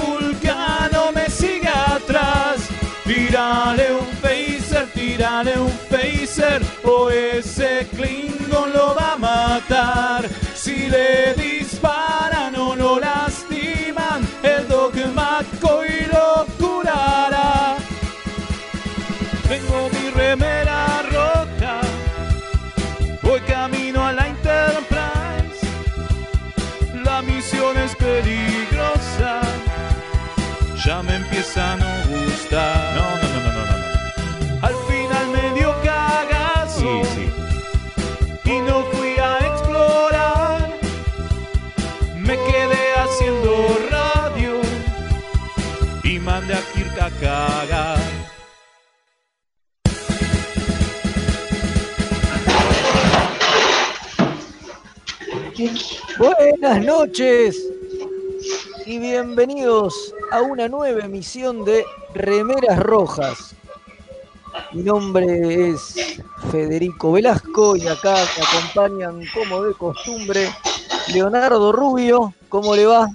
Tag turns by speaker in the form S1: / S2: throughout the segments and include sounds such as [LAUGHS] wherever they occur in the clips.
S1: vulcano me sigue atrás. Tírale un phaser, tírale un phaser, o ese Klingon lo va a matar. Si le
S2: Buenas noches y bienvenidos a una nueva emisión de Remeras Rojas. Mi nombre es Federico Velasco y acá me acompañan como de costumbre Leonardo Rubio. ¿Cómo le va?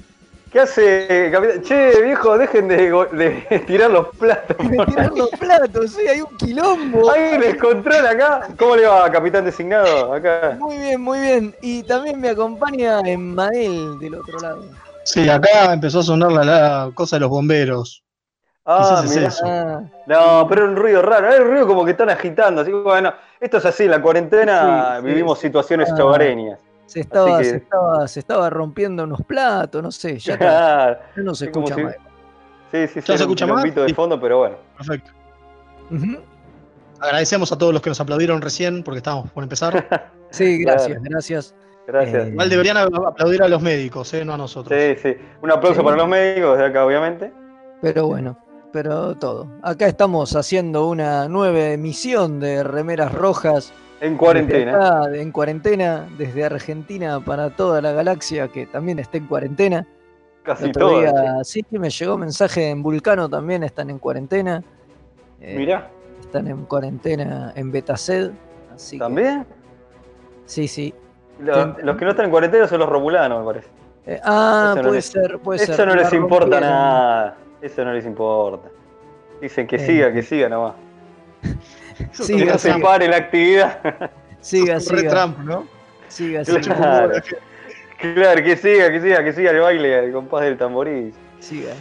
S3: ¿Qué hace, capitán? Che, viejo, dejen de, de [LAUGHS] tirar los platos.
S2: De tirar los platos, sí, hay un quilombo.
S3: ¿Alguien les controla acá? ¿Cómo le va, capitán designado? Acá.
S2: Muy bien, muy bien. Y también me acompaña Emmael del otro lado.
S4: Sí, acá empezó a sonar la, la cosa de los bomberos.
S3: Ah,
S4: Quizás es eso.
S3: No, pero era un ruido raro. Era un ruido como que están agitando. Así que bueno, esto es así. En la cuarentena
S2: Sí,
S3: vivimos
S2: sí.
S3: situaciones
S2: Ah.
S3: hogareñas.
S2: Se, estaba,
S3: que-
S2: se, estaba, se estaba rompiendo unos platos, no sé, ya, [LAUGHS] está,
S3: Claro.
S2: ya no se
S3: Es
S2: escucha
S3: si-
S2: más.
S3: Sí, sí, sí.
S4: ¿Ya se
S3: un
S4: escucha más?
S3: de
S4: Sí.
S3: fondo, pero bueno.
S4: Perfecto. Agradecemos a todos los que nos aplaudieron recién porque estábamos por empezar. [LAUGHS]
S2: Sí, gracias,
S3: Claro.
S2: gracias.
S3: Gracias.
S2: Eh,
S4: Igual deberían aplaudir a los médicos, ¿eh? no a nosotros.
S3: Sí, sí. Un aplauso
S2: Sí.
S3: para los médicos de acá, obviamente.
S2: Pero bueno, pero todo. Acá estamos haciendo una nueva emisión de Remeras Rojas.
S3: En cuarentena.
S2: acá, en cuarentena, desde Argentina para toda la galaxia que también está en cuarentena.
S3: Casi todo.
S2: sí, me llegó mensaje en Vulcano también están en cuarentena. Eh,
S3: Mirá,
S2: Están en cuarentena en Betaced. Así que-
S3: ¿también?
S2: sí, sí.
S3: Lo- los que no están en cuarentena son los romulanos, me parece.
S2: Eh, ah,
S3: Eso no
S2: puede
S3: les-
S2: ser, puede ser.
S3: Eso no les importa nada. Eso no les importa. Dicen que
S2: Eh.
S3: siga, que siga nomás. [LAUGHS] [LAUGHS]
S2: Siga,
S3: se
S2: siga,
S3: pare la actividad.
S2: siga,
S4: Re
S2: siga,
S4: Trump, ¿no?
S2: siga,
S3: Claro.
S2: siga,
S3: claro, que siga, que siga, que siga el baile al compás del tamboril.
S2: siga.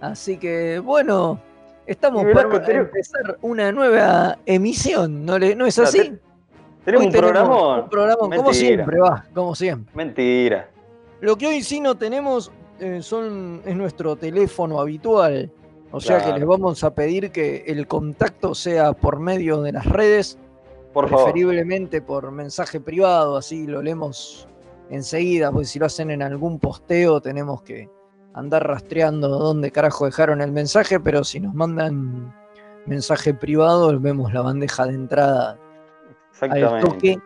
S2: Así que, bueno, estamos
S3: tenemos-
S2: empezar una nueva emisión, ¿no, le, no es
S3: Claro,
S2: así?
S3: te- Tenemos
S2: Hoy
S3: un programón.
S2: Un programón, como siempre, va, como siempre.
S3: Mentira.
S2: Lo que hoy sí no tenemos eh, son, es nuestro teléfono habitual. O sea que les vamos a pedir que el contacto sea por medio de las redes,
S3: Por favor.
S2: preferiblemente por mensaje privado, así lo leemos enseguida, porque si lo hacen en algún posteo tenemos que andar rastreando dónde carajo dejaron el mensaje, pero si nos mandan mensaje privado, vemos la bandeja de entrada al
S3: Exactamente.
S2: toque.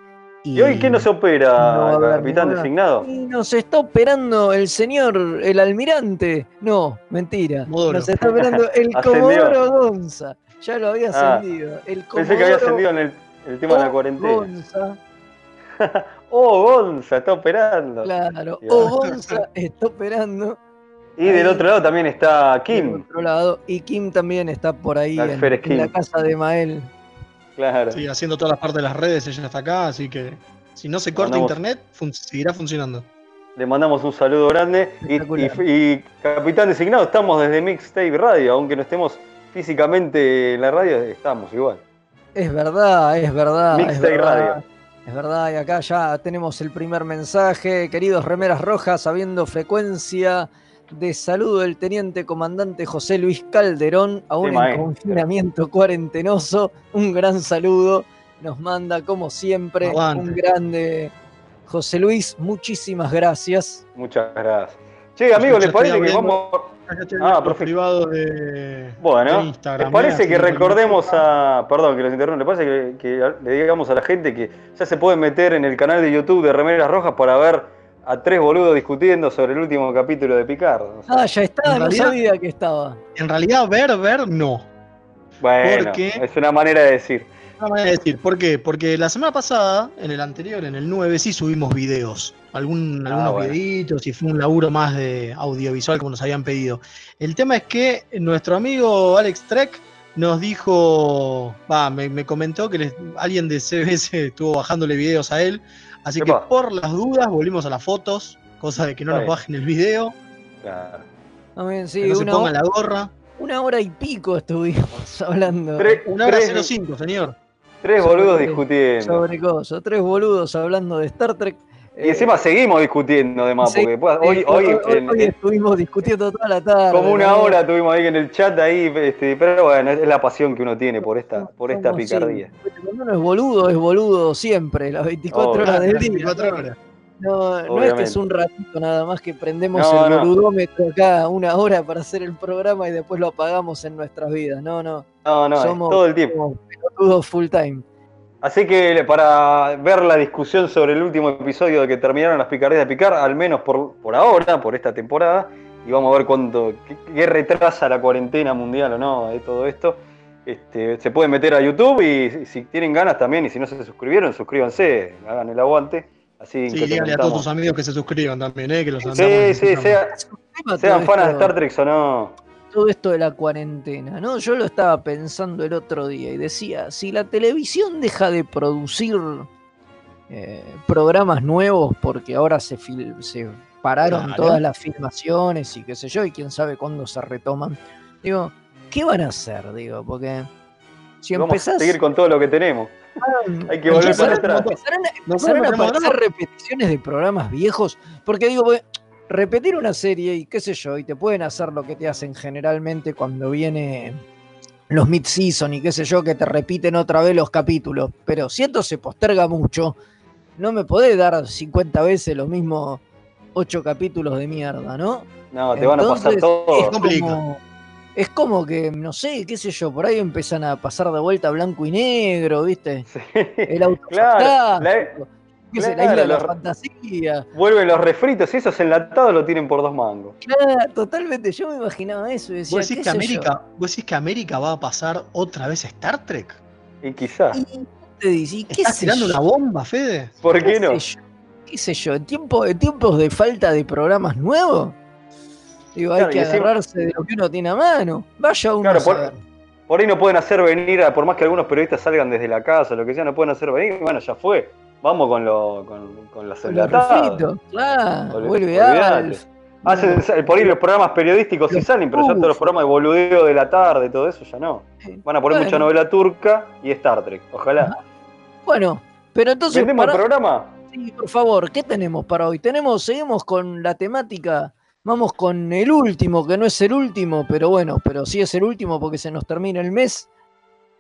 S3: ¿Y hoy qué nos opera,
S2: no haber
S3: capitán
S2: ninguna-
S3: designado?
S2: Y nos está operando el señor, el almirante. No, mentira.
S4: Comodoro.
S2: Nos está operando el. [LAUGHS] Comodoro Gonza. Ya lo había
S3: Ah,
S2: ascendido. El
S3: Pensé que había
S2: Comodoro
S3: ascendido en el, el tema de la
S2: O
S3: cuarentena.
S2: Gonza, [LAUGHS]
S3: Oh, Gonza, está operando.
S2: claro.
S3: Ya.
S2: O Gonza [LAUGHS] está operando
S3: Y del otro lado también está
S2: del
S3: Kim.
S2: otro lado. Y Kim también está por ahí en, la casa de Mael.
S3: Claro.
S4: Sí, haciendo todas las partes de las redes, ella está acá, así que si no se corta
S3: Mandamos-
S4: internet, fun- seguirá funcionando.
S3: Le mandamos un saludo grande. Y,
S2: Espectacular.
S3: y- y, capitán designado, estamos desde Mixtape Radio, aunque no estemos físicamente en la radio, estamos igual.
S2: Es verdad, es verdad. es
S3: Mixtape
S2: verdad.
S3: Radio.
S2: Es verdad, y acá ya tenemos el primer mensaje. Queridos remeras rojas, habiendo frecuencia de saludo del teniente comandante José Luis Calderón, aún
S3: Sí,
S2: en confinamiento cuarentenoso. Un gran saludo. nos manda, como siempre,
S4: Aguante.
S2: un grande José Luis. Muchísimas gracias.
S3: Muchas gracias. Che, amigo, ¿les
S4: Ya
S3: parece que vamos. Ah,
S4: privados de,
S3: Bueno,
S4: de Instagram.
S3: ¿les parece que recordemos a. Perdón que los interrumpa, ¿les parece que, que le digamos a la gente que ya se pueden meter en el canal de YouTube de Remeras Rojas para ver a tres boludos discutiendo sobre el último capítulo de Picard? O sea,
S2: Ah, ya está,
S4: En
S2: no
S4: realidad-
S2: sabía que estaba.
S4: En realidad, ver, ver, no.
S3: bueno,
S4: porque-
S3: es una manera de decir.
S4: No me voy a decir, ¿por qué? Porque la semana pasada, en el anterior, en el 9, sí subimos videos. Algún,
S3: Ah,
S4: algunos
S3: bueno.
S4: videitos y fue un laburo más de audiovisual como nos habían pedido. El tema es que nuestro amigo Alex Trek nos dijo, va, me, me comentó que les- alguien de CBS estuvo bajándole videos a él. Así que por las dudas volvimos a las fotos, cosa de que no
S3: Está
S4: nos
S3: bien.
S4: bajen el video,
S3: Claro.
S2: Bien, sí,
S4: que no se pongan la gorra.
S2: una hora y pico estuvimos [LAUGHS] hablando.
S3: Tres,
S4: Una hora
S3: tres-
S4: 05, señor.
S3: tres boludos
S2: sobre-
S3: discutiendo.
S2: sobre cosas. Tres boludos hablando de Star Trek.
S3: Y encima seguimos discutiendo, además,
S2: sí,
S3: porque después- hoy, hoy, en-
S2: hoy
S3: en-
S2: estuvimos discutiendo toda la tarde.
S3: como una
S2: ¿no?
S3: hora tuvimos ahí en el chat ahí, este, pero bueno, es la pasión que uno tiene por esta, por esta
S2: Somos, sí,
S3: picardía.
S2: Cuando uno es boludo, es boludo siempre, las 24
S3: Obvio.
S2: horas del día.
S4: 24 horas.
S2: No, no es que es un ratito nada más que prendemos
S3: No,
S2: el
S3: no.
S2: boludómetro acá una hora para hacer el programa y después lo apagamos en nuestras vidas. No, no.
S3: No, no,
S2: somos,
S3: todo el tiempo.
S2: somos pelotudos full time.
S3: Así que para ver la discusión sobre el último episodio de que terminaron las picardías de picar, al menos por, por ahora, por esta temporada, y vamos a ver cuánto, qué, qué retrasa la cuarentena mundial o no de todo esto. Este, se pueden meter a YouTube y si- si tienen ganas también, y si no se suscribieron, suscríbanse, hagan el aguante. Así
S4: Sí,
S3: que
S4: díganle a todos tus amigos que se suscriban también, ¿eh? que los andamos
S3: Sí, sí, sea- sean fanas de Star Trek o no.
S2: Todo esto de la cuarentena, ¿no? Yo lo estaba pensando el otro día y decía, si la televisión deja de producir eh, programas nuevos porque ahora se, se pararon
S4: Claro.
S2: todas las filmaciones y qué sé yo, y quién sabe cuándo se retoman, digo, ¿qué van a hacer? Digo, porque si
S3: Vamos
S2: empezás...
S3: a seguir con todo lo que tenemos. Hay que volver para atrás.
S2: empezarán a- empezarán a
S4: ganas.
S2: repeticiones de programas viejos. Porque digo, porque repetir una serie y qué sé yo, y te pueden hacer lo que te hacen generalmente cuando viene los mid-season y qué sé yo, que te repiten otra vez los capítulos. Pero si esto se posterga mucho, no me podés dar 50 veces los mismos 8 capítulos de mierda, ¿no?
S3: No, te van a pasar
S2: Entonces,
S3: todo.
S2: Es como, es como que, no sé, qué sé yo, por ahí empiezan a pasar de vuelta blanco y negro, ¿viste?
S3: Sí.
S2: El auto
S3: Claro, la-
S2: qué sé, la
S3: claro,
S2: isla de la
S3: los-
S2: fantasía.
S3: Vuelven los refritos y esos enlatados lo tienen por dos mangos.
S2: Claro, totalmente, yo me imaginaba eso y decía,
S4: ¿Vos decís,
S2: qué
S4: que
S2: yo.
S4: América, ¿Vos decís que América va a pasar otra vez a Star Trek?
S3: Y quizás.
S2: Y te dice, ¿y qué
S4: ¿Estás tirando
S2: yo?
S4: una bomba, Fede?
S3: ¿Por qué no?
S2: sé? ¿Qué sé yo? ¿En, tiempo, en tiempos de falta de programas nuevos? Digo, hay
S3: Claro,
S2: que agarrarse de lo que uno tiene a mano. Vaya uno
S3: Claro,
S2: a
S3: por-. Por ahí no pueden hacer venir, por más que algunos periodistas salgan desde la casa, lo que sea, no pueden hacer venir. Bueno, ya fue. Vamos con, lo, con, con los
S2: Con los
S3: enlatados.
S2: refritos, claro,
S3: olvidate.
S2: Alf.
S3: Hacen, por ahí los programas periodísticos sí salen, pero ya todos los programas de boludeo de la tarde, todo eso ya no. Van a poner
S2: Bueno.
S3: mucha novela turca y Star Trek. Ojalá.
S2: Bueno, pero entonces,
S3: ¿Vendemos el
S2: para-
S3: programa?
S2: Sí, por favor, ¿qué tenemos para hoy? Tenemos, seguimos con la temática, vamos con el último, que no es el último, pero bueno, pero sí es el último porque se nos termina el mes.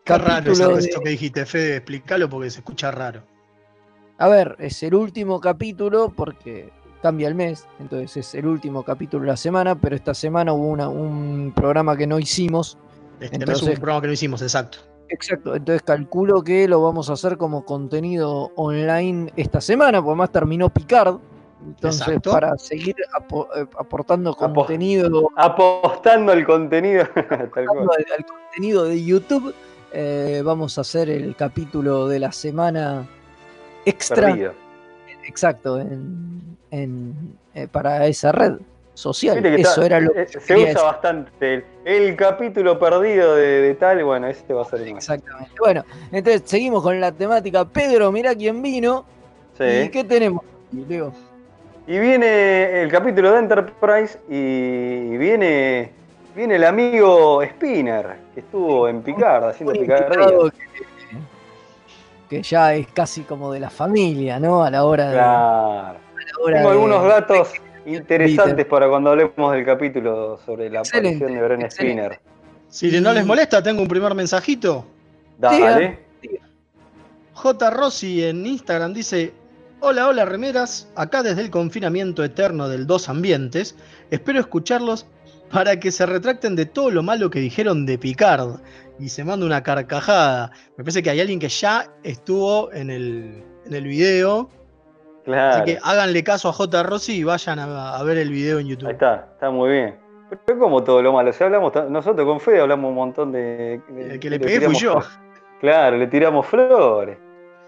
S4: Qué raro ese
S2: Capítulo de-
S4: que dijiste, Fede, explícalo porque se escucha raro.
S2: A ver, es el último capítulo porque cambia el mes, entonces es el último capítulo de la semana, pero esta semana hubo una- un programa que no hicimos.
S4: Este mes
S2: Entonces-
S4: hubo un programa que no hicimos, exacto.
S2: Exacto, entonces calculo que lo vamos a hacer como contenido online esta semana, porque más terminó Picard. Entonces,
S4: Exacto.
S2: para seguir apo- eh, aportando
S3: Apo-
S2: contenido
S3: Apostando al contenido. [LAUGHS]
S2: Al, al contenido de YouTube, eh, vamos a hacer el capítulo de la semana extra,
S3: Perdido.
S2: exacto, en, en, eh, para esa red social.
S3: Que
S2: Eso
S3: está-
S2: era lo que
S3: eh, se
S2: quería
S3: usa
S2: decir.
S3: bastante el, el capítulo perdido de, de tal, bueno, este va a ser el más.
S2: Exactamente. Bueno, entonces seguimos con la temática. Pedro, mirá quién vino. ¿Y
S3: Sí.
S2: qué tenemos? Leo?
S3: Y viene el capítulo de Enterprise y viene, viene el amigo Spinner, que estuvo en Picard haciendo picardía.
S2: Que, ya es casi como de la familia, ¿no? A la hora de.
S3: Claro.
S2: la hora
S3: Tengo
S2: de-
S3: algunos datos interesantes para cuando hablemos del capítulo sobre la
S2: Excelente,
S3: aparición de Bren
S2: excelente.
S3: Spinner.
S4: Si no les molesta, tengo un primer mensajito.
S3: Dale.
S4: J. Rossi en Instagram dice: Hola, hola, remeras. Acá desde el confinamiento eterno del Dos Ambientes. Espero escucharlos para que se retracten de todo lo malo que dijeron de Picard. Y se manda una carcajada. Me parece que hay alguien que ya estuvo en el, en el video.
S3: Claro.
S4: Así que háganle caso a J. Rossi y vayan a, a ver el video en YouTube.
S3: Ahí está, está muy bien. Pero es como todo lo malo. Si hablamos, nosotros con Fede hablamos un montón de. de-
S4: El que le
S3: le
S4: pegué fui yo.
S3: Claro, le tiramos flores.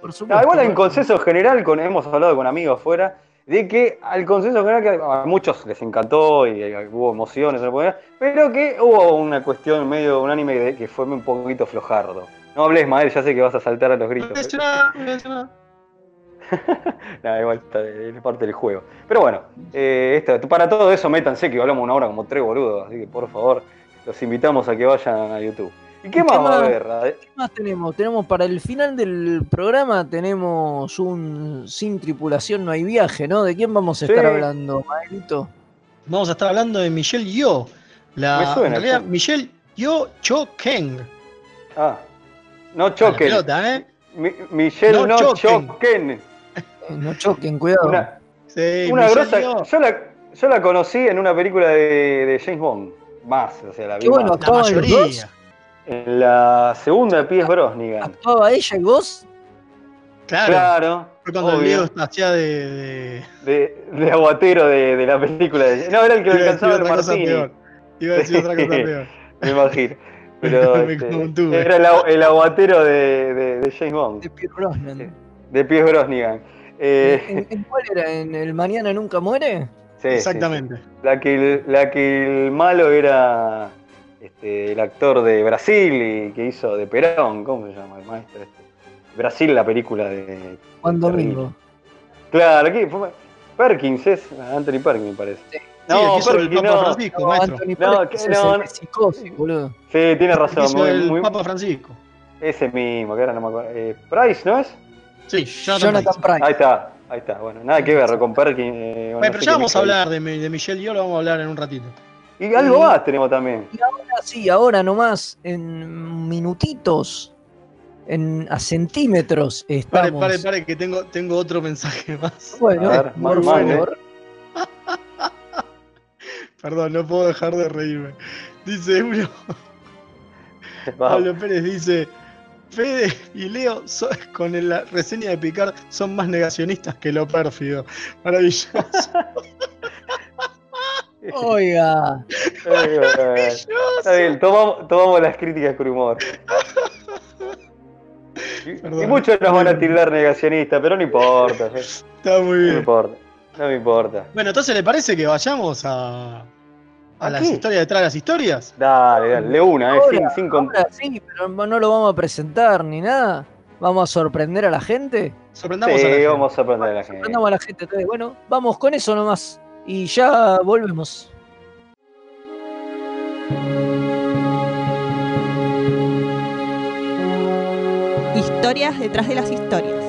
S2: Por supuesto.
S3: Ah, igual hay un
S2: bueno.
S3: consenso general, con, hemos hablado con amigos afuera, de que al consenso general que a muchos les encantó y eh, hubo emociones, pero que hubo una cuestión medio unánime de que fue un poquito flojardo. No hables, Mael, ya sé que vas a saltar a los gritos. [LAUGHS] Nah, igual es parte del juego. Pero bueno, eh, esto- para todo eso métanse que hablamos una hora como tres boludos, así que por favor, los invitamos a que vayan a YouTube. ¿Y qué
S2: ¿Y
S3: más va a haber?
S2: ¿Qué más tenemos? Tenemos para el final del programa tenemos un sin tripulación no hay viaje, ¿no? ¿De quién vamos a
S3: Sí.
S2: estar hablando, Maelito?
S4: Vamos a estar hablando de Michelle Yeoh. La,
S3: Me suena,
S4: en realidad,
S3: sí.
S4: Michelle Yeoh Cho Keng.
S3: Ah, no choquen.
S4: pelota, ¿eh?
S3: Mi- Michelle,
S4: No
S3: no,
S4: choquen.
S3: choquen.
S2: Eh, No choquen, cuidado.
S3: Una,
S4: Sí,
S3: una grosa. Yo la, yo la conocí en una película de, de James Bond. Más, o sea, la vi
S2: Qué bueno,
S3: más.
S4: La
S2: ¿Actuaban los
S4: mayoría.
S3: En la segunda de Pies Brosnigan.
S2: ¿Actuaba ella y vos?
S4: Claro.
S3: Claro.
S4: Fue cuando el. Leo hacía de. de...
S3: de, de aguatero de, de la película. De, no, era el que
S4: decir
S3: alcanzaba el Martini.
S4: peor. Iba a decir otra cosa [LAUGHS] peor.
S3: Me imagino. Pero [LAUGHS]
S4: Me
S3: este, era el, el aguatero de, de, de James Bond,
S2: De Pierre Brosnan.
S3: De Pies Brosnigan. Eh,
S2: ¿En, en cuál era? ¿En el Mañana Nunca Muere?
S3: sí, sí,
S4: Exactamente.
S3: sí. La, que el, la que el malo era este, el actor de Brasil y que hizo de Perón. ¿Cómo se llama el maestro? Este? Brasil, la película de.
S2: Juan. Domingo.
S3: Claro, aquí fue Perkins es Anthony Perkins, me parece.
S4: Sí, el que Papa
S3: no.
S4: Francisco,
S2: No,
S4: maestro.
S2: Anthony
S3: No, que
S2: es
S3: no, no.
S2: psicosis, boludo.
S3: Sí, tiene razón.
S4: hizo
S3: muy-
S4: el
S3: muy-
S4: Papa Francisco.
S3: ese mismo, que ahora no me acuerdo. Eh, Price, ¿no es?
S4: Sí, Jonathan,
S2: Jonathan
S4: Price.
S2: Price.
S3: Ahí está, ahí está. Bueno, nada que ver con Perkins. eh,
S4: Bueno,
S3: no
S4: pero
S3: sé
S4: ya vamos a hablar de, de Michelle Yeoh, lo vamos a hablar en un ratito.
S3: Y algo más tenemos también.
S2: Ahora sí, ahora nomás, en minutitos, en, a centímetros
S4: Pare,
S2: estamos.
S4: pare, pare, que tengo, tengo otro mensaje [LAUGHS] más.
S2: Bueno,
S3: ver,
S2: por favor. [LAUGHS]
S4: Perdón, no puedo dejar de reírme. Dice uno. [LAUGHS] Pablo Pérez dice, Fede y Leo so- con la reseña de Picard son más negacionistas que lo pérfido. Maravilloso.
S2: Oiga,
S3: Eh, Está bien, tomamos, tomamos las críticas con humor. Y, y muchos nos van a tildar negacionistas, pero no importa. ¿sí?
S4: Está muy
S3: No me
S4: bien.
S3: importa. No me importa.
S4: Bueno, entonces le parece que vayamos a, a
S3: ¿A
S4: las
S3: qué?
S4: historias detrás de las historias.
S3: Dale, dale, una, eh, sin,
S2: ahora,
S3: sin
S2: ahora sí, pero no lo vamos a presentar ni nada. ¿Vamos a sorprender a la gente?
S4: Sorprendamos a la
S3: Sí,
S4: gente.
S3: vamos a aprender a la gente.
S2: Sorprendamos a la gente. entonces, Bueno, vamos con eso nomás. Y ya volvemos.
S5: Historias detrás de las historias.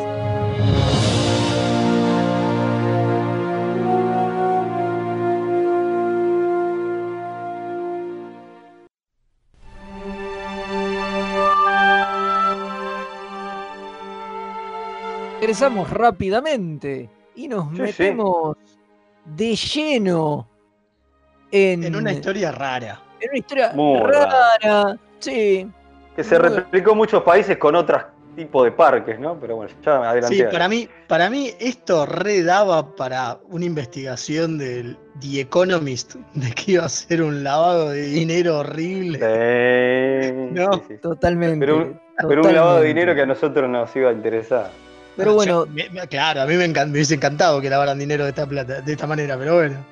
S2: Regresamos rápidamente y nos
S3: Sí, sí.
S2: De lleno en,
S4: En una historia rara.
S2: en una historia
S3: Muy
S2: rara. Sí,
S3: Que se replicó en muchos países con otros tipos de parques, ¿no? Pero bueno, ya adelante.
S4: Sí, para mí, para mí esto redaba para una investigación del The Economist de que iba a ser un lavado de dinero horrible.
S3: Sí, [LAUGHS]
S4: No.
S3: sí, sí.
S2: totalmente.
S3: Pero un- Pero un lavado de dinero que a nosotros nos iba a interesar.
S2: Pero bueno,
S4: Yo- me- me- claro, a mí me, encan- me hubiese encantado que lavaran dinero de esta plata, de esta manera, pero bueno.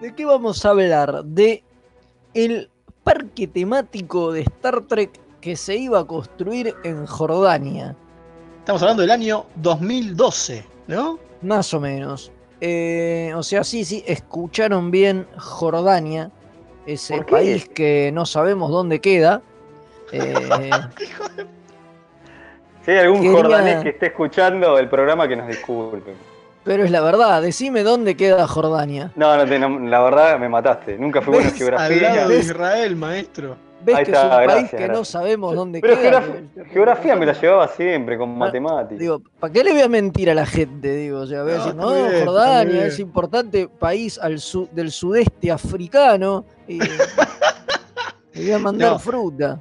S2: ¿de qué vamos a hablar? De el parque temático de Star Trek que se iba a construir en Jordania.
S4: Estamos hablando del año 2012, ¿no?
S2: Más o menos. Eh, o sea, sí, sí, escucharon bien Jordania, ese país que no sabemos dónde queda. [LAUGHS] Eh,
S3: Si hay algún
S2: Quería-
S3: jordanés que esté escuchando el programa, que nos disculpe.
S2: pero es la verdad, decime dónde queda Jordania.
S3: No, no, te- no, la verdad me mataste. Nunca fui bueno en.
S4: Al
S3: geografía.
S4: lado de
S2: ¿ves?
S4: Israel, maestro.
S2: ves
S3: Ahí
S2: que es un país
S3: gracias,
S2: que no sabemos dónde
S3: Pero
S2: queda.
S3: geograf- geografía me la llevaba siempre con matemáticas.
S2: Digo, ¿para qué le voy a mentir a la gente? Digo, o sea, voy a
S4: No,
S2: decir, no,
S4: bien,
S2: Jordania es importante país al su- del sudeste africano y [LAUGHS] le voy a mandar
S4: No.
S2: fruta.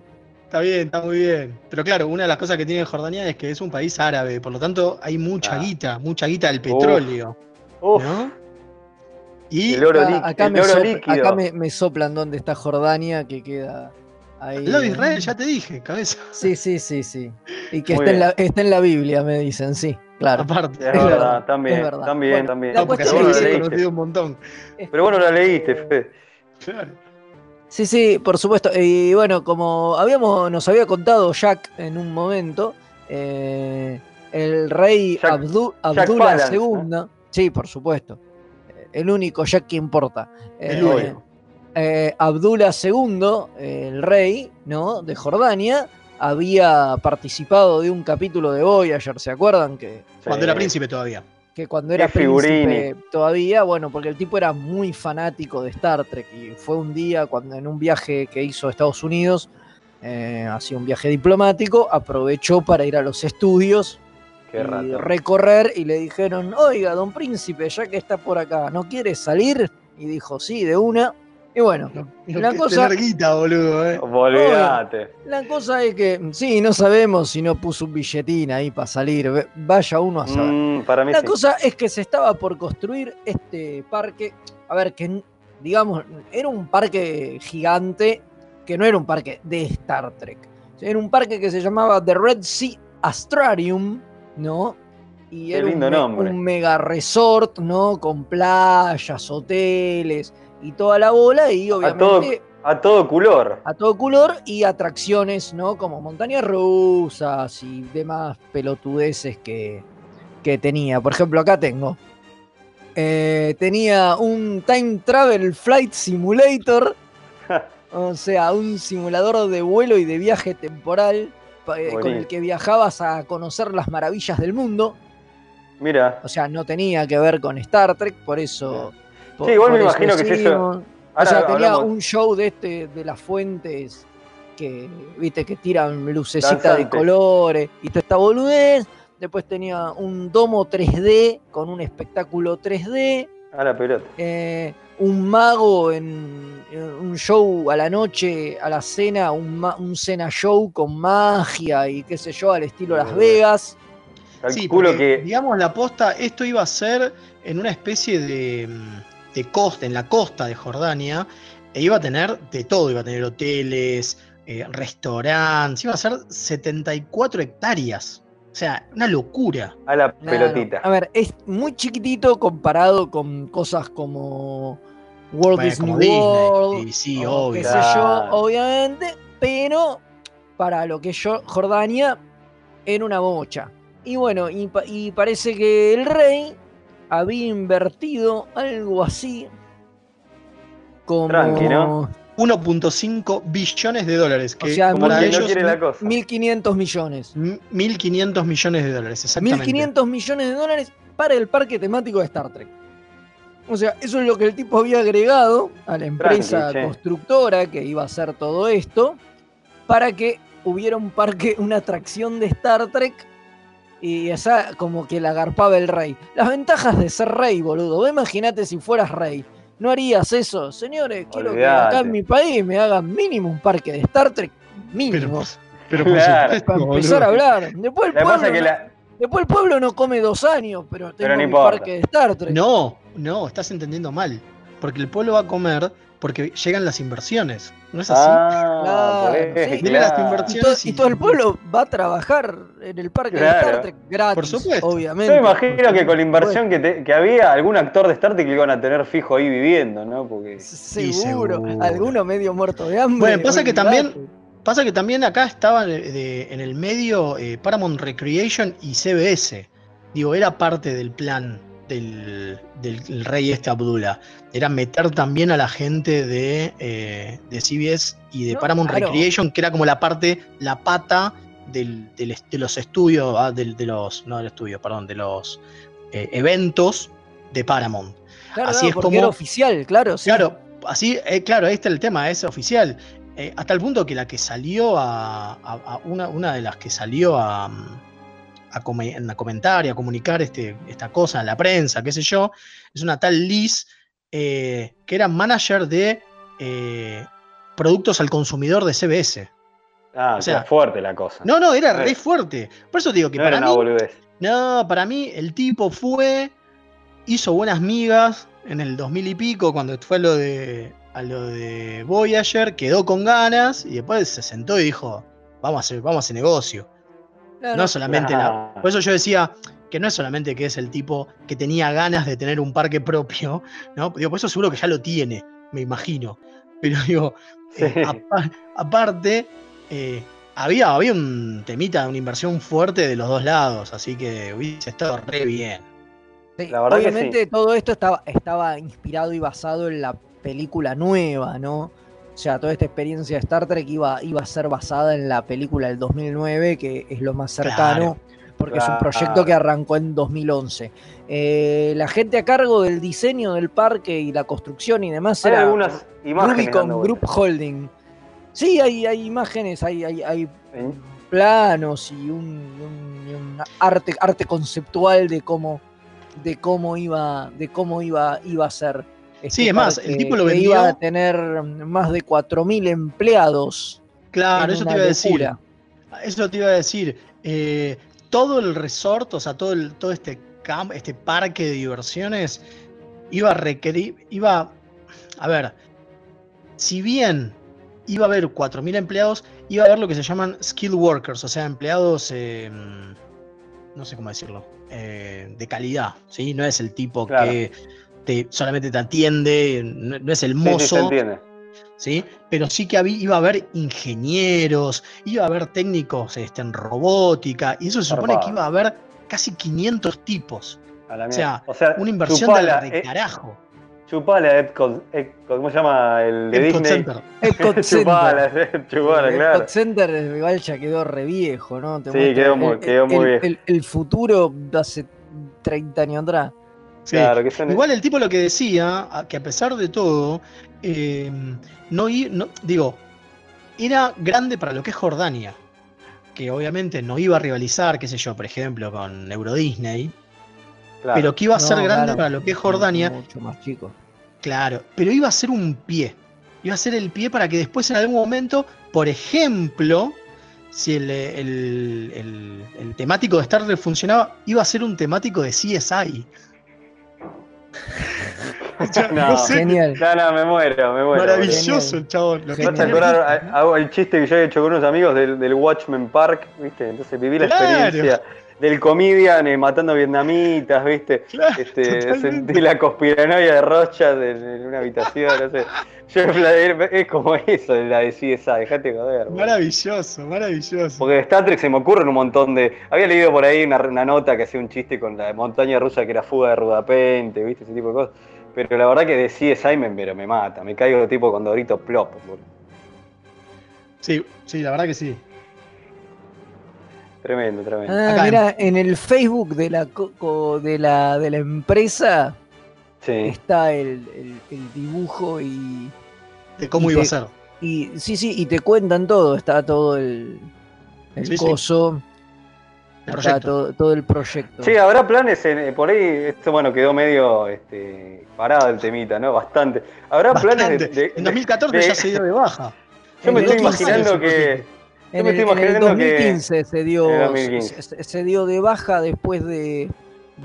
S4: Está bien, está muy bien. Pero claro, una de las cosas que tiene Jordania es que es un país árabe, por lo tanto hay mucha
S3: Ah.
S4: guita, mucha guita del petróleo.
S3: Uf,
S4: ¿no? Y
S3: el oro,
S2: Acá,
S3: líquido,
S2: acá
S3: el
S2: me,
S3: oro
S2: sopla-
S3: líquido.
S2: acá me- me soplan dónde está Jordania, que queda ahí.
S4: al lado de. Israel, ya te dije, cabeza.
S2: Sí, sí, sí, sí. Y que está en, la, está en la Biblia, me dicen, sí, claro.
S4: Aparte.
S3: Es
S2: Es
S3: verdad,
S2: verdad,
S3: también,
S2: es verdad.
S3: también,
S2: Bueno,
S3: también.
S2: la
S4: No, porque
S3: Pero
S2: cuestión
S3: bueno,
S2: es
S3: la
S2: que-
S3: leíste.
S4: conocido un montón.
S3: Pero bueno, la leíste, Fede.
S4: Claro.
S2: Sí, sí, por supuesto. Y bueno, como habíamos, nos había contado Jack en un momento, eh, el rey
S3: Jack-
S2: Abdu-
S3: Jack
S2: Abdullah
S3: Palance,
S2: II, sí, por supuesto, eh, el único Jack que importa.
S4: El
S2: Eh,
S4: único.
S2: eh, Abdullah II, el rey ¿no? de Jordania, había participado de un capítulo de Voyager, ¿se acuerdan? Que,
S4: Cuando era príncipe todavía.
S2: Que cuando era príncipe todavía, bueno, porque el tipo era muy fanático de Star Trek y fue un día cuando en un viaje que hizo a Estados Unidos, eh, hacía un viaje diplomático, aprovechó para ir a los estudios
S3: Qué
S2: y
S3: rato.
S2: recorrer y le dijeron, oiga, don príncipe, ya que está por acá, ¿no quiere salir? Y dijo, sí, de una. Y bueno,
S4: Lo
S2: La cosa-
S4: boludo, eh.
S3: Olvídate.
S2: la cosa es que, sí, no sabemos si no puso un billetín ahí para salir, vaya uno a saber.
S3: Mm, para mí
S2: La
S3: sí.
S2: cosa es que se estaba por construir este parque, a ver, que digamos, era un parque gigante, que no era un parque de Star Trek. Era un parque que se llamaba The Red Sea Astrarium, ¿no? Y
S3: Qué
S2: era
S3: lindo nombre.
S2: un mega resort, ¿no? Con playas, hoteles y toda la bola, y
S3: A todo,
S2: obviamente
S3: a todo color.
S2: a todo color y atracciones, ¿no? Como montañas rusas y demás pelotudeces que, que tenía. Por ejemplo, acá tengo. eh, tenía un Time Travel Flight Simulator. [LAUGHS] o sea, un simulador de vuelo y de viaje temporal eh, con el que viajabas a conocer las maravillas del mundo.
S3: Mira.
S2: O sea, no tenía que ver con Star Trek, por eso. Por-
S3: Sí, igual me imagino que es eso.
S2: decimos. O sea, tenía
S3: hablamos-
S2: un show de este, de las fuentes que, viste, que tiran lucecita de colores y toda esta boludez. Después tenía un domo 3D con un espectáculo 3D.
S3: A la pelota.
S2: eh, un mago en, en un show a la noche, a la cena, un, ma- un cena show con magia y qué sé yo, al estilo Las Vegas.
S4: Sí,
S3: Calculo
S4: porque,
S3: que.
S4: digamos, la posta, esto iba a ser en una especie de, mm, de costa, en la costa de Jordania, e iba a tener de todo, iba a tener hoteles, eh, restaurantes, iba a ser 74 hectáreas. O sea, una locura.
S3: A la
S2: Claro.
S3: pelotita.
S2: A ver, es muy chiquitito comparado con cosas como Walt
S4: Bueno,
S2: Disney
S4: como Disney,
S2: World.
S4: sí, sí,
S2: o
S4: obvio.
S2: qué sé
S3: Claro.
S2: yo, obviamente, pero para lo que yo, Jordania, era una bocha. Y bueno, y parece que el rey había invertido algo así como
S3: Tranqui, ¿no?
S4: 1.5 billones de dólares, que
S2: O sea,
S3: Como
S4: para
S3: que
S2: mil-
S3: no
S4: ellos
S3: quiere la cosa.
S2: 1.500 millones.
S4: m- 1.500 millones de dólares, exactamente.
S2: 1.500 millones de dólares para el parque temático de Star Trek. O sea, eso es lo que el tipo había agregado a la empresa constructora que iba a hacer todo esto para que hubiera un parque, una atracción de Star Trek y esa como que la agarpaba el rey. Las ventajas de ser rey, boludo. Vos Imagínate si fueras rey. ¿No harías eso? Señores, quiero que acá en mi país me hagan mínimo un parque de Star Trek.
S4: Pero,
S2: Mínimo.
S4: pero
S3: Claro.
S4: supuesto,
S2: para
S4: boludo.
S2: empezar a hablar. Después el pueblo
S3: que la.
S2: Después el pueblo no come dos años, pero tengo
S3: Pero no importa.
S2: parque de Star Trek.
S4: No, no, estás entendiendo mal. Porque el pueblo va a comer porque llegan las inversiones. ¿No es así?
S3: Ah,
S2: sí.
S4: Las
S2: y,
S4: inversiones
S2: todo, y todo el pueblo va a trabajar en el parque de. Star Trek gratis.
S4: Por supuesto.
S2: Obviamente.
S3: Yo me imagino que con la inversión que, te- que había, algún actor de Star Trek lo iban a tener fijo ahí viviendo, ¿no? Porque.
S2: Seguro.
S4: seguro.
S2: Alguno medio muerto de hambre.
S4: Bueno, pasa que también- Pasa que también acá estaba de- de- en el medio eh, Paramount Recreation y CBS. Digo, era parte del plan del, rey este Abdullah. Era meter también a la gente de, eh, de CBS y de
S2: No,
S4: Paramount
S2: claro.
S4: Recreation, que era como la parte, la pata del- de los estudios, ah, de, los, no del estudio, perdón, de los eh, eventos de Paramount.
S2: Claro,
S4: así
S2: no,
S4: es como-
S2: era oficial, claro. sí.
S4: Claro, así, eh, claro, ahí está el tema, es oficial. eh, hasta el punto que la que salió a, a- a una, una de las que salió a, a, come- a comentar y a comunicar este, esta cosa a la prensa, qué sé yo, es una tal Liz eh, que era manager de eh, productos al consumidor de CBS.
S3: Ah,
S4: O sea,
S3: fuerte la cosa.
S4: No, no, era
S3: No
S4: re
S3: es-
S4: fuerte. Por eso digo que
S3: No era
S4: para
S3: una
S4: mí,
S3: boludez.
S4: no, para mí el tipo fue, hizo buenas migas en el 2000 y pico cuando fue a lo de a lo de Voyager, quedó con ganas y después se sentó y dijo, vamos a hacer, vamos a hacer negocio.
S2: Claro.
S4: No solamente la, por eso yo decía que no es solamente que es el tipo que tenía ganas de tener un parque propio, ¿no? Digo, por eso seguro que ya lo tiene, me imagino. Pero digo, eh,
S3: Sí.
S4: aparte, eh, había, había un temita, una inversión fuerte de los dos lados, así que hubiese estado re bien.
S2: Sí,
S3: La verdad que
S2: Obviamente todo esto estaba, estaba inspirado y basado en la película nueva, ¿no? O sea, toda esta experiencia de Star Trek iba, iba a ser basada en la película del 2009, que es lo más cercano, porque es un proyecto que arrancó en 2011. Eh, la gente a cargo del diseño del parque y la construcción y demás
S3: Hay
S2: era
S3: algunas.
S2: Rubicon Group. Holding. Sí, hay, hay imágenes, hay, hay, hay planos y un, un arte, arte conceptual de cómo, de cómo iba, de cómo iba, iba a ser.
S4: Sí, es más, el tipo lo vendió-
S2: Iba a tener más de 4.000 empleados.
S4: Claro, eso te iba a decir. Eso te iba a decir. eh, todo el resort, o sea, todo, el, todo este, camp, este parque de diversiones iba a requerir, iba, a ver, si bien iba a haber 4.000 empleados, iba a haber lo que se llaman skill workers, o sea, empleados, eh, no sé cómo decirlo, eh, de calidad, ¿sí? No es el tipo
S3: Claro.
S4: que te, solamente te atiende, no, no es el
S3: Sí, sí, se
S4: mozo.
S3: entiende.
S4: ¿sí? Pero sí que había, iba a haber ingenieros, iba a haber técnicos este, en robótica, y eso se supone que iba a haber casi 500 tipos.
S3: A la
S4: O sea,
S3: o sea,
S4: Una inversión
S3: chupala,
S4: de, de
S3: eh,
S4: carajo.
S3: chupala Epcot, Epcot, ¿cómo se llama? El de
S4: Epcot
S3: Disney.
S4: Center. [LAUGHS]
S2: Epcot
S3: chupala,
S2: Center. [LAUGHS]
S3: chupala,
S2: El
S3: claro.
S2: Epcot Center igual ya quedó re viejo, ¿no? Te
S3: Sí, quedó muy-
S2: el-
S3: quedó muy
S2: el-
S3: viejo.
S2: El, el futuro de hace 30 años atrás.
S4: Sí.
S3: Claro, que son-
S4: Igual el tipo lo que decía, que a pesar de todo, eh, no, i- no- digo, era grande para lo que es Jordania, que obviamente no iba a rivalizar, qué sé yo, por ejemplo, con Euro Disney,
S3: claro.
S4: pero que iba a ser
S2: No,
S4: grande
S2: claro.
S4: para lo que es Jordania,
S2: Mucho más chico.
S4: Claro, pero iba a ser un pie. Iba a ser el pie para que después en algún momento, por ejemplo, si el, el- el- el temático de Star Trek funcionaba, iba a ser un temático de CSI. [LAUGHS]
S3: No.
S4: no sé,
S2: Genial.
S3: No, no, me muero, me muero.
S4: maravilloso el chabón. Lo
S2: Genial.
S3: acordar, hago el chiste que yo he hecho con unos amigos del, del Watchmen Park, ¿viste? Entonces viví la
S4: Claro.
S3: experiencia del comedian eh, matando vietnamitas, ¿viste?
S4: Claro,
S3: Este, sentí la conspiranoia de Rothschild en, en una habitación, no sé. Yo, es como eso, la de CSI, dejate joder.
S4: Maravilloso, maravilloso.
S3: Porque de Star Trek se me ocurren un montón de. Había leído por ahí una, una nota que hacía un chiste con la montaña rusa que era fuga de Rudapente, ¿viste? Ese tipo de cosas. Pero la verdad que de CSI me, pero me mata. Me caigo tipo con Dorito Plop. boludo.
S4: Sí, sí, la verdad que sí.
S3: Tremendo, tremendo.
S2: Ah, mira, en el Facebook de la, de la, de la empresa
S3: Sí.
S2: está el, el- el dibujo y,
S4: De cómo
S2: Y
S4: iba a ser.
S2: y. Sí, sí, y te cuentan todo. Está todo el, el
S4: Sí, sí.
S2: coso.
S4: El
S2: está
S4: proyecto.
S2: todo, todo el proyecto.
S3: Sí, habrá planes en- eh, por ahí, esto bueno, quedó medio este, parado el temita, ¿no? Bastante. Habrá planes de, de-
S4: en 2014
S3: de-
S4: ya se dio de baja.
S3: Yo me estoy
S2: el 2015
S3: imaginando que.
S2: En el,
S3: estoy
S2: en el
S3: imaginando que.
S2: 2015 se dio,
S3: En el 2015.
S2: Se, se dio de baja después de,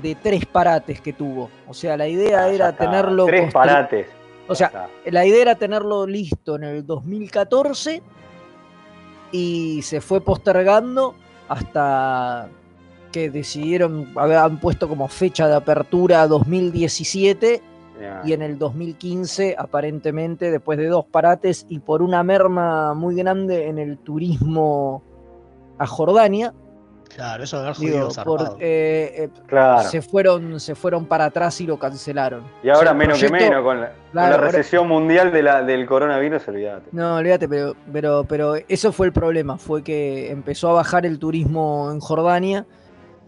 S2: de tres parates que tuvo. O sea, la idea
S3: Ah,
S2: era tenerlo.
S3: Tres parates.
S2: O sea, la idea era tenerlo listo en el 2014 y se fue postergando hasta que decidieron, habían puesto como fecha de apertura 2017 y en el 2015 aparentemente después de dos parates y por una merma muy grande en el turismo a Jordania,
S4: Claro, eso de
S2: digo, por- eh, eh,
S3: Claro.
S2: se fueron se fueron para atrás y lo cancelaron.
S3: Y ahora
S2: O sea, el
S3: menos que menos, con la, con
S2: ahora-
S3: recesión mundial de la, del coronavirus, olvídate.
S2: No, olvídate, pero, pero, pero eso fue el problema, fue que empezó a bajar el turismo en Jordania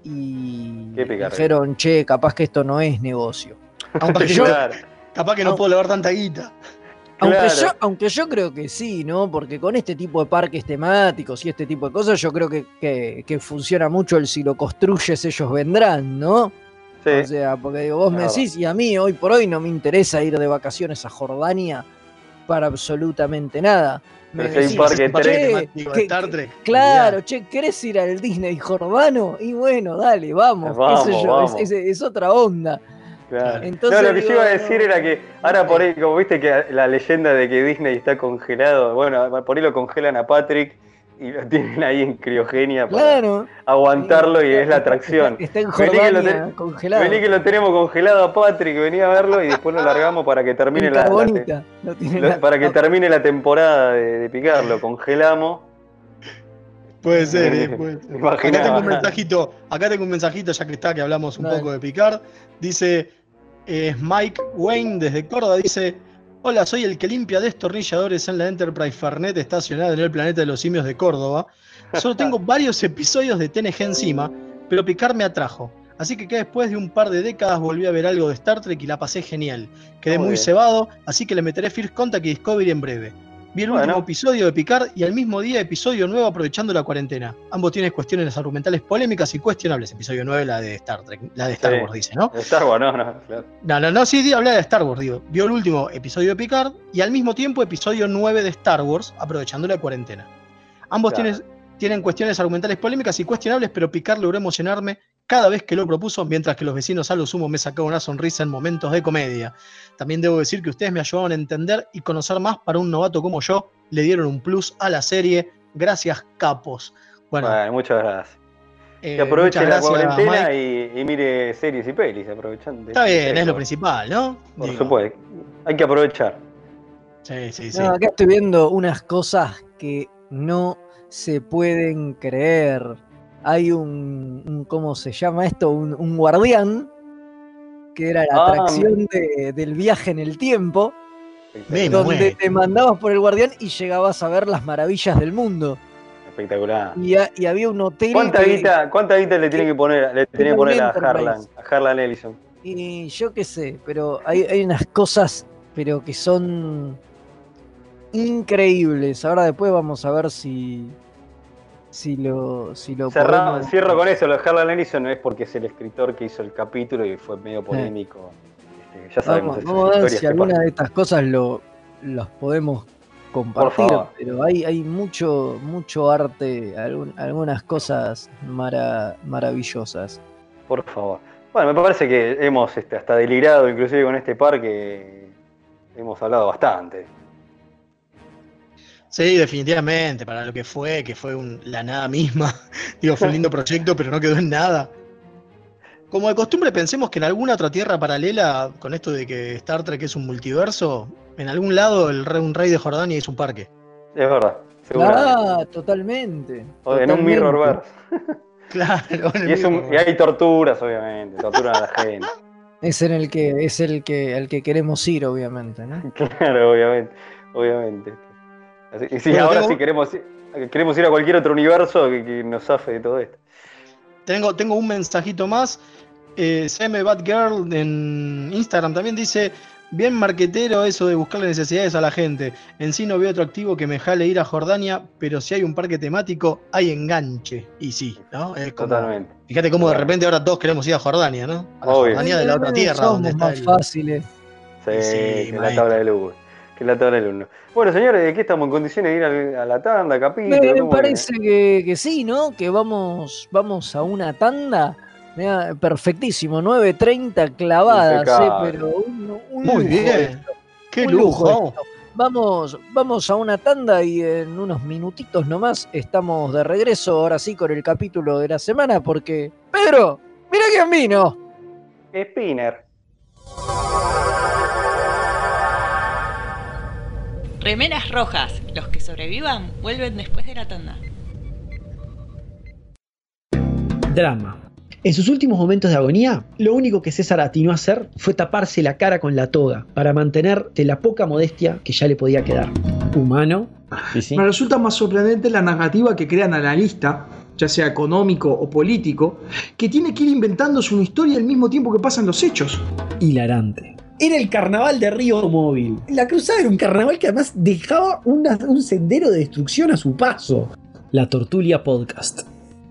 S2: y dijeron, che, capaz que esto no es negocio. [LAUGHS]
S4: Aunque yo,
S3: Claro.
S4: capaz que no
S2: no.
S4: puedo lavar tanta guita.
S2: Aunque,
S3: Claro.
S2: yo, aunque yo creo que sí, ¿no? Porque con este tipo de parques temáticos y este tipo de cosas, yo creo que, que- que funciona mucho el si lo construyes, ellos vendrán, ¿no?
S3: Sí.
S2: O sea, porque digo, vos me decís, y a mí hoy por hoy no me interesa ir de vacaciones a Jordania para absolutamente nada. Me
S3: Pero si hay un parque
S4: Un parque
S2: "Che,
S4: temático de Star Trek.
S2: Claro, che, ¿querés ir al Disney jordano? Y bueno, dale, vamos,
S3: Vamos,
S2: qué sé yo,
S3: vamos.
S2: es, es- es otra onda.
S3: Claro.
S2: Entonces
S3: no, lo que yo iba a decir
S2: no,
S3: era que ahora por ahí, como viste que la leyenda de que Disney está congelado, bueno, por ahí lo congelan a Patrick y lo [LAUGHS] tienen ahí en criogenia para
S2: Claro.
S3: aguantarlo y es la atracción.
S2: Está, [LAUGHS] está en
S3: Vení que lo
S2: congelado.
S3: Vení que lo tenemos congelado a Patrick, vení a verlo y después lo largamos para que termine la.
S2: Lo
S3: para que termine la temporada de, de picar, lo congelamos.
S4: Puede ser, eh, puede ser.
S3: Imaginaba.
S4: Acá tengo un mensajito, acá tengo un mensajito, ya que está, que hablamos un
S2: Dale.
S4: poco de Picard. Dice eh, Mike Wayne desde Córdoba, dice. Hola, soy el que limpia destornilladores en la Enterprise Farnet estacionada en el planeta de los simios de Córdoba. Solo tengo [LAUGHS] varios episodios de TNG encima, pero Picard me atrajo. Así que, que después de un par de décadas volví a ver algo de Star Trek y la pasé genial. Quedé
S3: Muy
S4: muy cebado, así que le meteré First Contact y Discovery en breve. Vi el
S3: Bueno.
S4: último episodio de Picard y al mismo día episodio nuevo aprovechando la cuarentena. Ambos tienen cuestiones argumentales polémicas y cuestionables. Episodio 9, la de Star Trek, la de Star
S3: Sí.
S4: Wars, dice, ¿no?
S3: Star Wars, no, no, claro.
S4: No, no, no, sí, habla de Star Wars, digo. Vio el último episodio de Picard y al mismo tiempo episodio 9 de Star Wars, aprovechando la cuarentena. Ambos
S3: Claro.
S4: tienen, tienen cuestiones argumentales polémicas y cuestionables, pero Picard logró emocionarme cada vez que lo propuso, mientras que los vecinos a lo sumo me sacaban una sonrisa en momentos de comedia. También debo decir que ustedes me ayudaron a entender y conocer más para un novato como yo. Le dieron un plus a la serie. Gracias, capos. Bueno,
S3: Bueno, muchas gracias.
S4: eh,
S3: Que aproveche
S4: muchas
S3: la cuarentena y, y mire series y pelis, aprovechando.
S4: Está bien, es lo principal, ¿no?
S3: Por
S4: Digo,
S3: supuesto. Hay que aprovechar.
S4: Sí, sí, sí.
S2: No, acá estoy viendo unas cosas que no se pueden creer. Hay un, un- ¿cómo se llama esto? Un, un guardián, que era la
S3: Ah,
S2: atracción de- del viaje en el tiempo,
S4: Me
S2: donde
S4: muero.
S2: te mandabas por el guardián y llegabas a ver las maravillas del mundo.
S3: Espectacular.
S2: Y, ha- y había un hotel.
S3: ¿Cuánta
S2: que-
S3: guita, cuánta guita le tiene que poner, le tiene que poner a. Harlan, a Harlan Ellison?
S2: Y yo qué sé, pero hay, hay unas cosas, pero que son increíbles. Ahora después vamos a ver si, si lo, si lo podemos-
S3: cierro con eso, lo de Harlan Ellison no es porque es el escritor que hizo el capítulo y fue medio polémico. Este, ya sabemos
S2: Vamos, vamos a ver si
S3: que
S2: alguna de estas cosas lo, los podemos compartir, pero hay, hay mucho, mucho arte, algún- algunas cosas mara- maravillosas.
S3: Por favor. Bueno, me parece que hemos este, hasta delirado inclusive con este parque. Hemos hablado bastante.
S4: Sí, definitivamente, para lo que fue, que fue un- la nada misma. [LAUGHS] Digo, fue un lindo proyecto, pero no quedó en nada. Como de costumbre, pensemos que en alguna otra tierra paralela, con esto de que Star Trek es un multiverso, en algún lado el rey, un rey de Jordania hizo un parque.
S3: Es verdad. seguramente.
S2: Ah, totalmente.
S3: O en un. Mirrorverse. [LAUGHS]
S4: Claro, en el
S3: Y, es un- y hay torturas, obviamente. Torturan a la gente.
S2: Es en el que es el que al que queremos ir, obviamente, ¿no? [LAUGHS]
S3: Claro, obviamente. Obviamente. Así- y
S4: Bueno,
S3: ahora
S4: tengo-
S3: sí queremos, ir- queremos ir a cualquier otro universo que, que nos zafe de todo esto.
S4: Tengo, tengo un mensajito más. Eh, CM Batgirl en Instagram también dice: Bien marquetero eso de buscarle necesidades a la gente. En sí no veo otro activo que me jale ir a Jordania, pero si hay un parque temático, hay enganche. Y sí, ¿no? Es como-
S3: Totalmente.
S4: Fíjate cómo de repente ahora todos queremos ir a Jordania, ¿no? A la
S3: Obvio.
S4: Jordania de la otra tierra.
S2: somos
S4: donde está
S2: más
S4: el-
S2: fáciles.
S3: Sí,
S4: Sí,
S3: que la tabla de luz. Que la tabla de luz. Bueno, señores, ¿de qué estamos en condiciones de ir a, la tanda, capítulo?
S2: Me
S3: ¿Cómo
S2: parece que, que sí, ¿no? Que vamos, vamos a una tanda. Mirá, perfectísimo, 9.30 clavadas, ¿eh? Pero un, un
S4: Muy
S2: lujo
S4: bien.
S2: esto,
S4: ¡Qué
S2: un lujo. Vamos, vamos a una tanda y en unos minutitos nomás estamos de regreso, ahora sí, con el capítulo de la semana, porque. Pedro, mira quién vino.
S3: Spinner.
S5: Remeras rojas. Los que sobrevivan vuelven después de la tanda.
S6: Drama. En sus últimos momentos de agonía, lo único que César atinó a hacer fue taparse la cara con la toga para mantener de la poca modestia que ya le podía quedar. Humano. Sí, sí.
S7: Me resulta más sorprendente la narrativa que crea el analista, ya sea económico o político, que tiene que ir inventándose una historia al mismo tiempo que pasan los hechos.
S6: Hilarante. Era el carnaval de Río Móvil. La cruzada era un carnaval que además dejaba una- un sendero de destrucción a su paso. La Tortulia Podcast.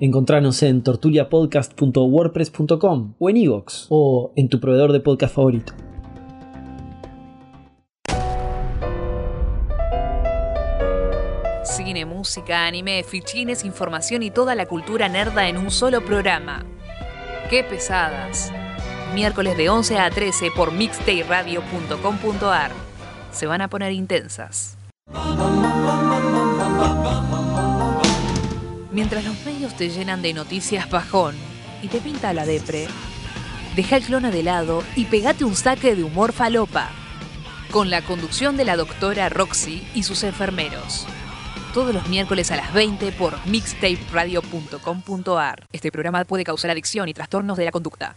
S6: Encontranos en tortuliapodcast.wordpress.com o en iVoox o en tu proveedor de podcast favorito.
S8: Cine, música, anime, fichines, información y toda la cultura nerda en un solo programa. ¡Qué pesadas! Miércoles de 11 a 13 por mixtayradio.com.ar. Se van a poner intensas. Mientras los medios te llenan de noticias bajón y te pinta la depre, deja el clona de lado y pegate un saque de humor falopa. Con la conducción de la doctora Roxy y sus enfermeros todos los miércoles a las 20 por mixtaperadio.com.ar. Este programa puede causar adicción y trastornos de la conducta.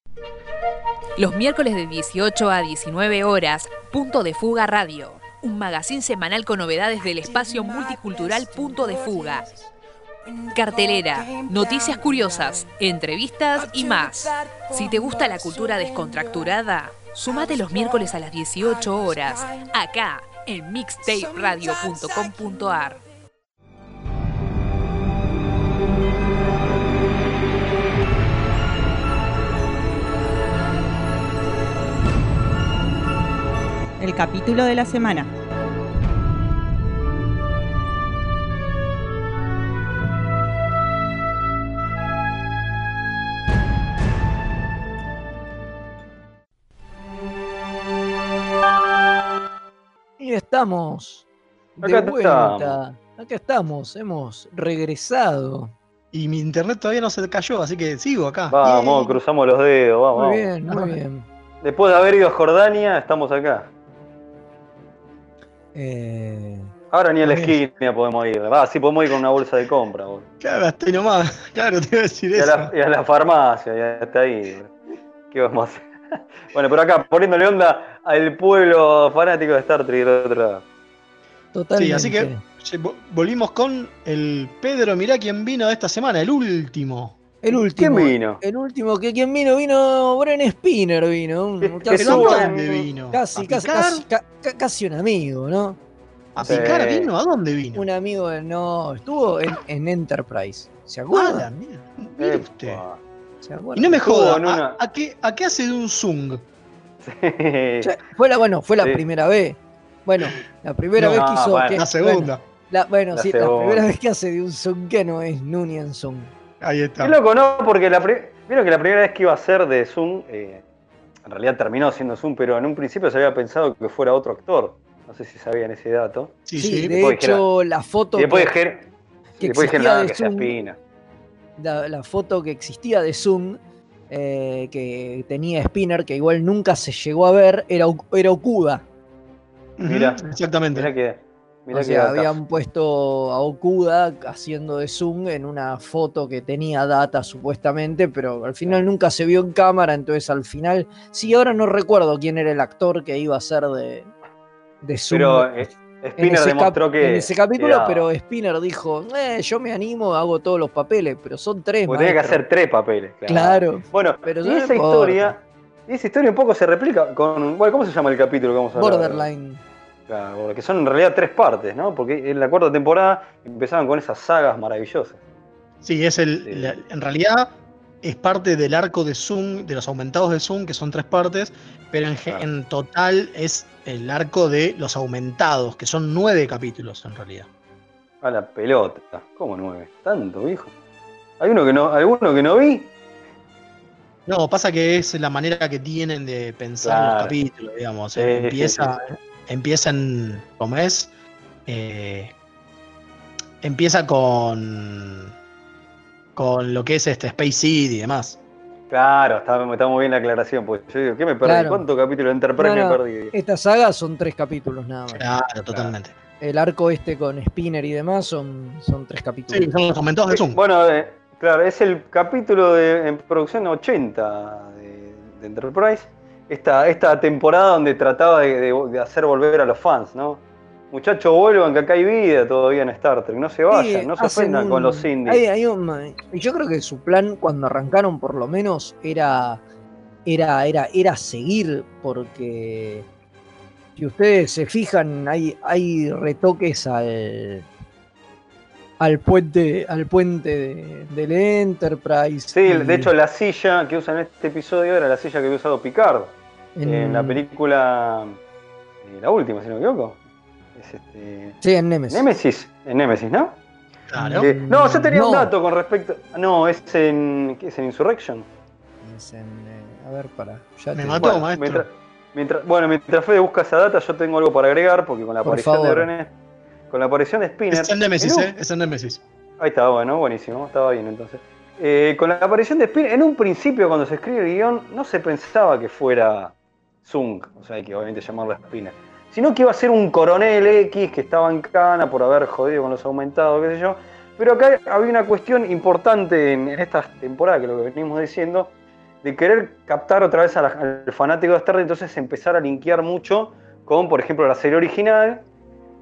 S8: Los miércoles de 18 a 19 horas, Punto de Fuga Radio. Un magazín semanal con novedades del espacio multicultural Punto de Fuga. Cartelera, noticias curiosas, entrevistas y más. Si te gusta la cultura descontracturada, sumate los miércoles a las 18 horas, acá en mixtaperadio.com.ar.
S9: El capítulo de la semana.
S2: Y estamos de
S3: Acá
S2: vuelta.
S3: estamos.
S2: Acá estamos, hemos regresado.
S4: Y mi internet todavía no se cayó, así que sigo acá.
S3: Vamos,
S4: Yay.
S3: cruzamos los dedos, vamos.
S2: Muy bien, muy bien.
S3: Después de haber ido a Jordania, estamos acá.
S2: Eh,
S3: Ahora ni a la esquina podemos ir. Va, sí podemos ir con una bolsa de compra. boludo.
S4: Claro, hasta ahí nomás. [LAUGHS] Claro, te iba a decir
S3: Y a,
S4: eso.
S3: la, y a la farmacia, ya está ahí. ¿Qué vamos a hacer? [LAUGHS] Bueno, por acá, poniéndole onda al pueblo fanático de Star Trek del otro lado.
S2: totalmente.
S4: Sí, así que volvimos con el Pedro, mirá quién vino esta semana, el último.
S2: El último.
S3: ¿Quién vino?
S2: El último que quien vino, vino Bren Spinner, vino. un- [LAUGHS] casi,
S3: que
S4: ¿Pero
S3: suba
S4: a
S3: en-
S4: dónde vino?
S2: casi,
S4: ¿A
S2: casi, casi, ca- ca- casi un amigo, ¿no?
S4: ¿A
S3: Sí.
S4: picar vino? ¿A dónde vino?
S2: Un amigo, de- no, estuvo en, en Enterprise. ¿Se
S4: Ah,
S2: acuerdan?
S4: la mierda. Mire
S3: Epa.
S4: usted.
S2: ¿Se
S4: Y
S2: acuerdan?
S4: no me joda,
S3: una-
S4: ¿a, a qué, ¿a qué hace de un Zung?
S3: Sí.
S2: Ya- Fue la, bueno, fue la
S3: Sí.
S2: primera vez. Bueno, la primera
S4: No,
S2: vez que
S3: ah,
S2: hizo.
S3: bueno.
S2: que-
S4: La segunda.
S2: Bueno, la, bueno,
S3: La
S2: sí, la
S3: segunda.
S2: primera vez que hace de un Zoom que no es Nunian Zoom.
S4: Ahí está.
S3: Qué loco, ¿no? Porque la vieron que la primera vez que iba a ser de Zoom, eh, en realidad terminó siendo Zoom, pero en un principio se había pensado que fuera otro actor. No sé si sabían ese dato.
S4: Sí,
S2: Sí,
S4: sí.
S2: de hecho, la foto.
S3: Y después
S2: que- que
S3: después
S2: existía
S3: nada,
S2: de
S3: que sea
S2: Zoom.
S3: espina.
S2: la, la foto que existía de Zoom, eh, que tenía Spinner, que igual nunca se llegó a ver, era, era Okuda.
S3: Mirá.
S4: Exactamente.
S3: Mirá que. Mirá
S2: o sea, habían puesto a Okuda haciendo de Zoom en una foto que tenía data supuestamente, pero al final nunca se vio en cámara, entonces al final, sí, ahora no recuerdo quién era el actor que iba a ser de, de Zoom.
S3: Pero eh,
S2: en
S3: Spinner
S2: ese
S3: demostró que.
S2: en ese capítulo, pero Spinner dijo, eh, yo me animo, hago todos los papeles, pero son tres.
S3: Tenía que
S2: maestro".
S3: hacer tres papeles. Claro.
S2: Claro.
S3: Bueno,
S2: Pero
S3: y
S2: no
S3: esa historia. Y esa historia un poco se replica con. Bueno, ¿cómo se llama el capítulo que vamos a hablar? Claro, porque son en realidad tres partes, ¿no? Porque en la cuarta temporada empezaban con esas sagas maravillosas.
S4: Sí, es el,
S3: Sí.
S4: la- en realidad es parte del arco de Zoom, de los aumentados de Zoom, que son tres partes, pero en, ge-
S3: Claro.
S4: en total es el arco de los aumentados, que son nueve capítulos en realidad.
S3: A la pelota. ¿Cómo nueve? Tanto, viejo. Hay uno que no, alguno que no vi.
S4: No, pasa que es la manera que tienen de pensar
S3: Claro.
S4: los capítulos, digamos. Eh, empieza en. ¿Cómo es? Eh, empieza con. con lo que es este Space Seed y demás.
S3: Claro, está, está muy bien la aclaración, pues yo digo, ¿qué me perdí?
S2: Claro.
S3: ¿Cuántos capítulos de Enterprise
S2: No, no,
S3: me perdí?
S2: Esta saga son tres capítulos nada más.
S4: Claro, totalmente.
S2: El arco este con Spinner y demás son, son tres capítulos.
S4: Sí, son los comentados de Zoom.
S3: Bueno, eh, claro, es el capítulo de, en producción 80 de, de Enterprise. Esta, esta temporada donde trataba de, de- de hacer volver a los fans, ¿no? Muchachos, vuelvan, que acá hay vida todavía en Star Trek. No se vayan,
S2: Sí,
S3: no se ofendan
S2: un-
S3: con los indies.
S2: hay- hay un- y yo creo que su plan cuando arrancaron por lo menos era, era, era, era seguir porque si ustedes se fijan hay, hay retoques al al puente al puente de- del Enterprise.
S3: Sí,
S2: y
S3: de hecho la silla que usan en este episodio era la silla que había usado Picard en,
S2: en-
S3: la película, eh, la última, si no me equivoco. Es este,
S2: Sí, en Nemesis.
S3: Nemesis, en Nemesis, ¿no?
S4: Claro.
S3: Eh, no, yo tenía un dato con respecto. No, es en. ¿Qué es en Insurrection?
S2: Es en, eh, a ver, para. ya
S4: Me
S2: te-
S4: mató,
S3: Bueno,
S4: maestro.
S3: Mientras, mientras- bueno, mientras Fede busca esa data, yo tengo algo para agregar, porque con la
S2: Por
S3: aparición de. Brené, con la aparición de Spinner.
S4: Es en Nemesis,
S3: en un-
S4: ¿eh? Es en Nemesis.
S3: Ahí está, bueno, buenísimo, estaba bien entonces. Eh, con la aparición de Spinner, en un principio cuando se escribe el guion, no se pensaba que fuera Zung, o sea, hay que obviamente llamarlo Spinner, sino que iba a ser un coronel X que estaba en cana por haber jodido con los aumentados, qué sé yo. Pero acá había una cuestión importante en, en esta temporada, que es lo que venimos diciendo, de querer captar otra vez al fanático de Star entonces empezar a linkear mucho con, por ejemplo, la serie original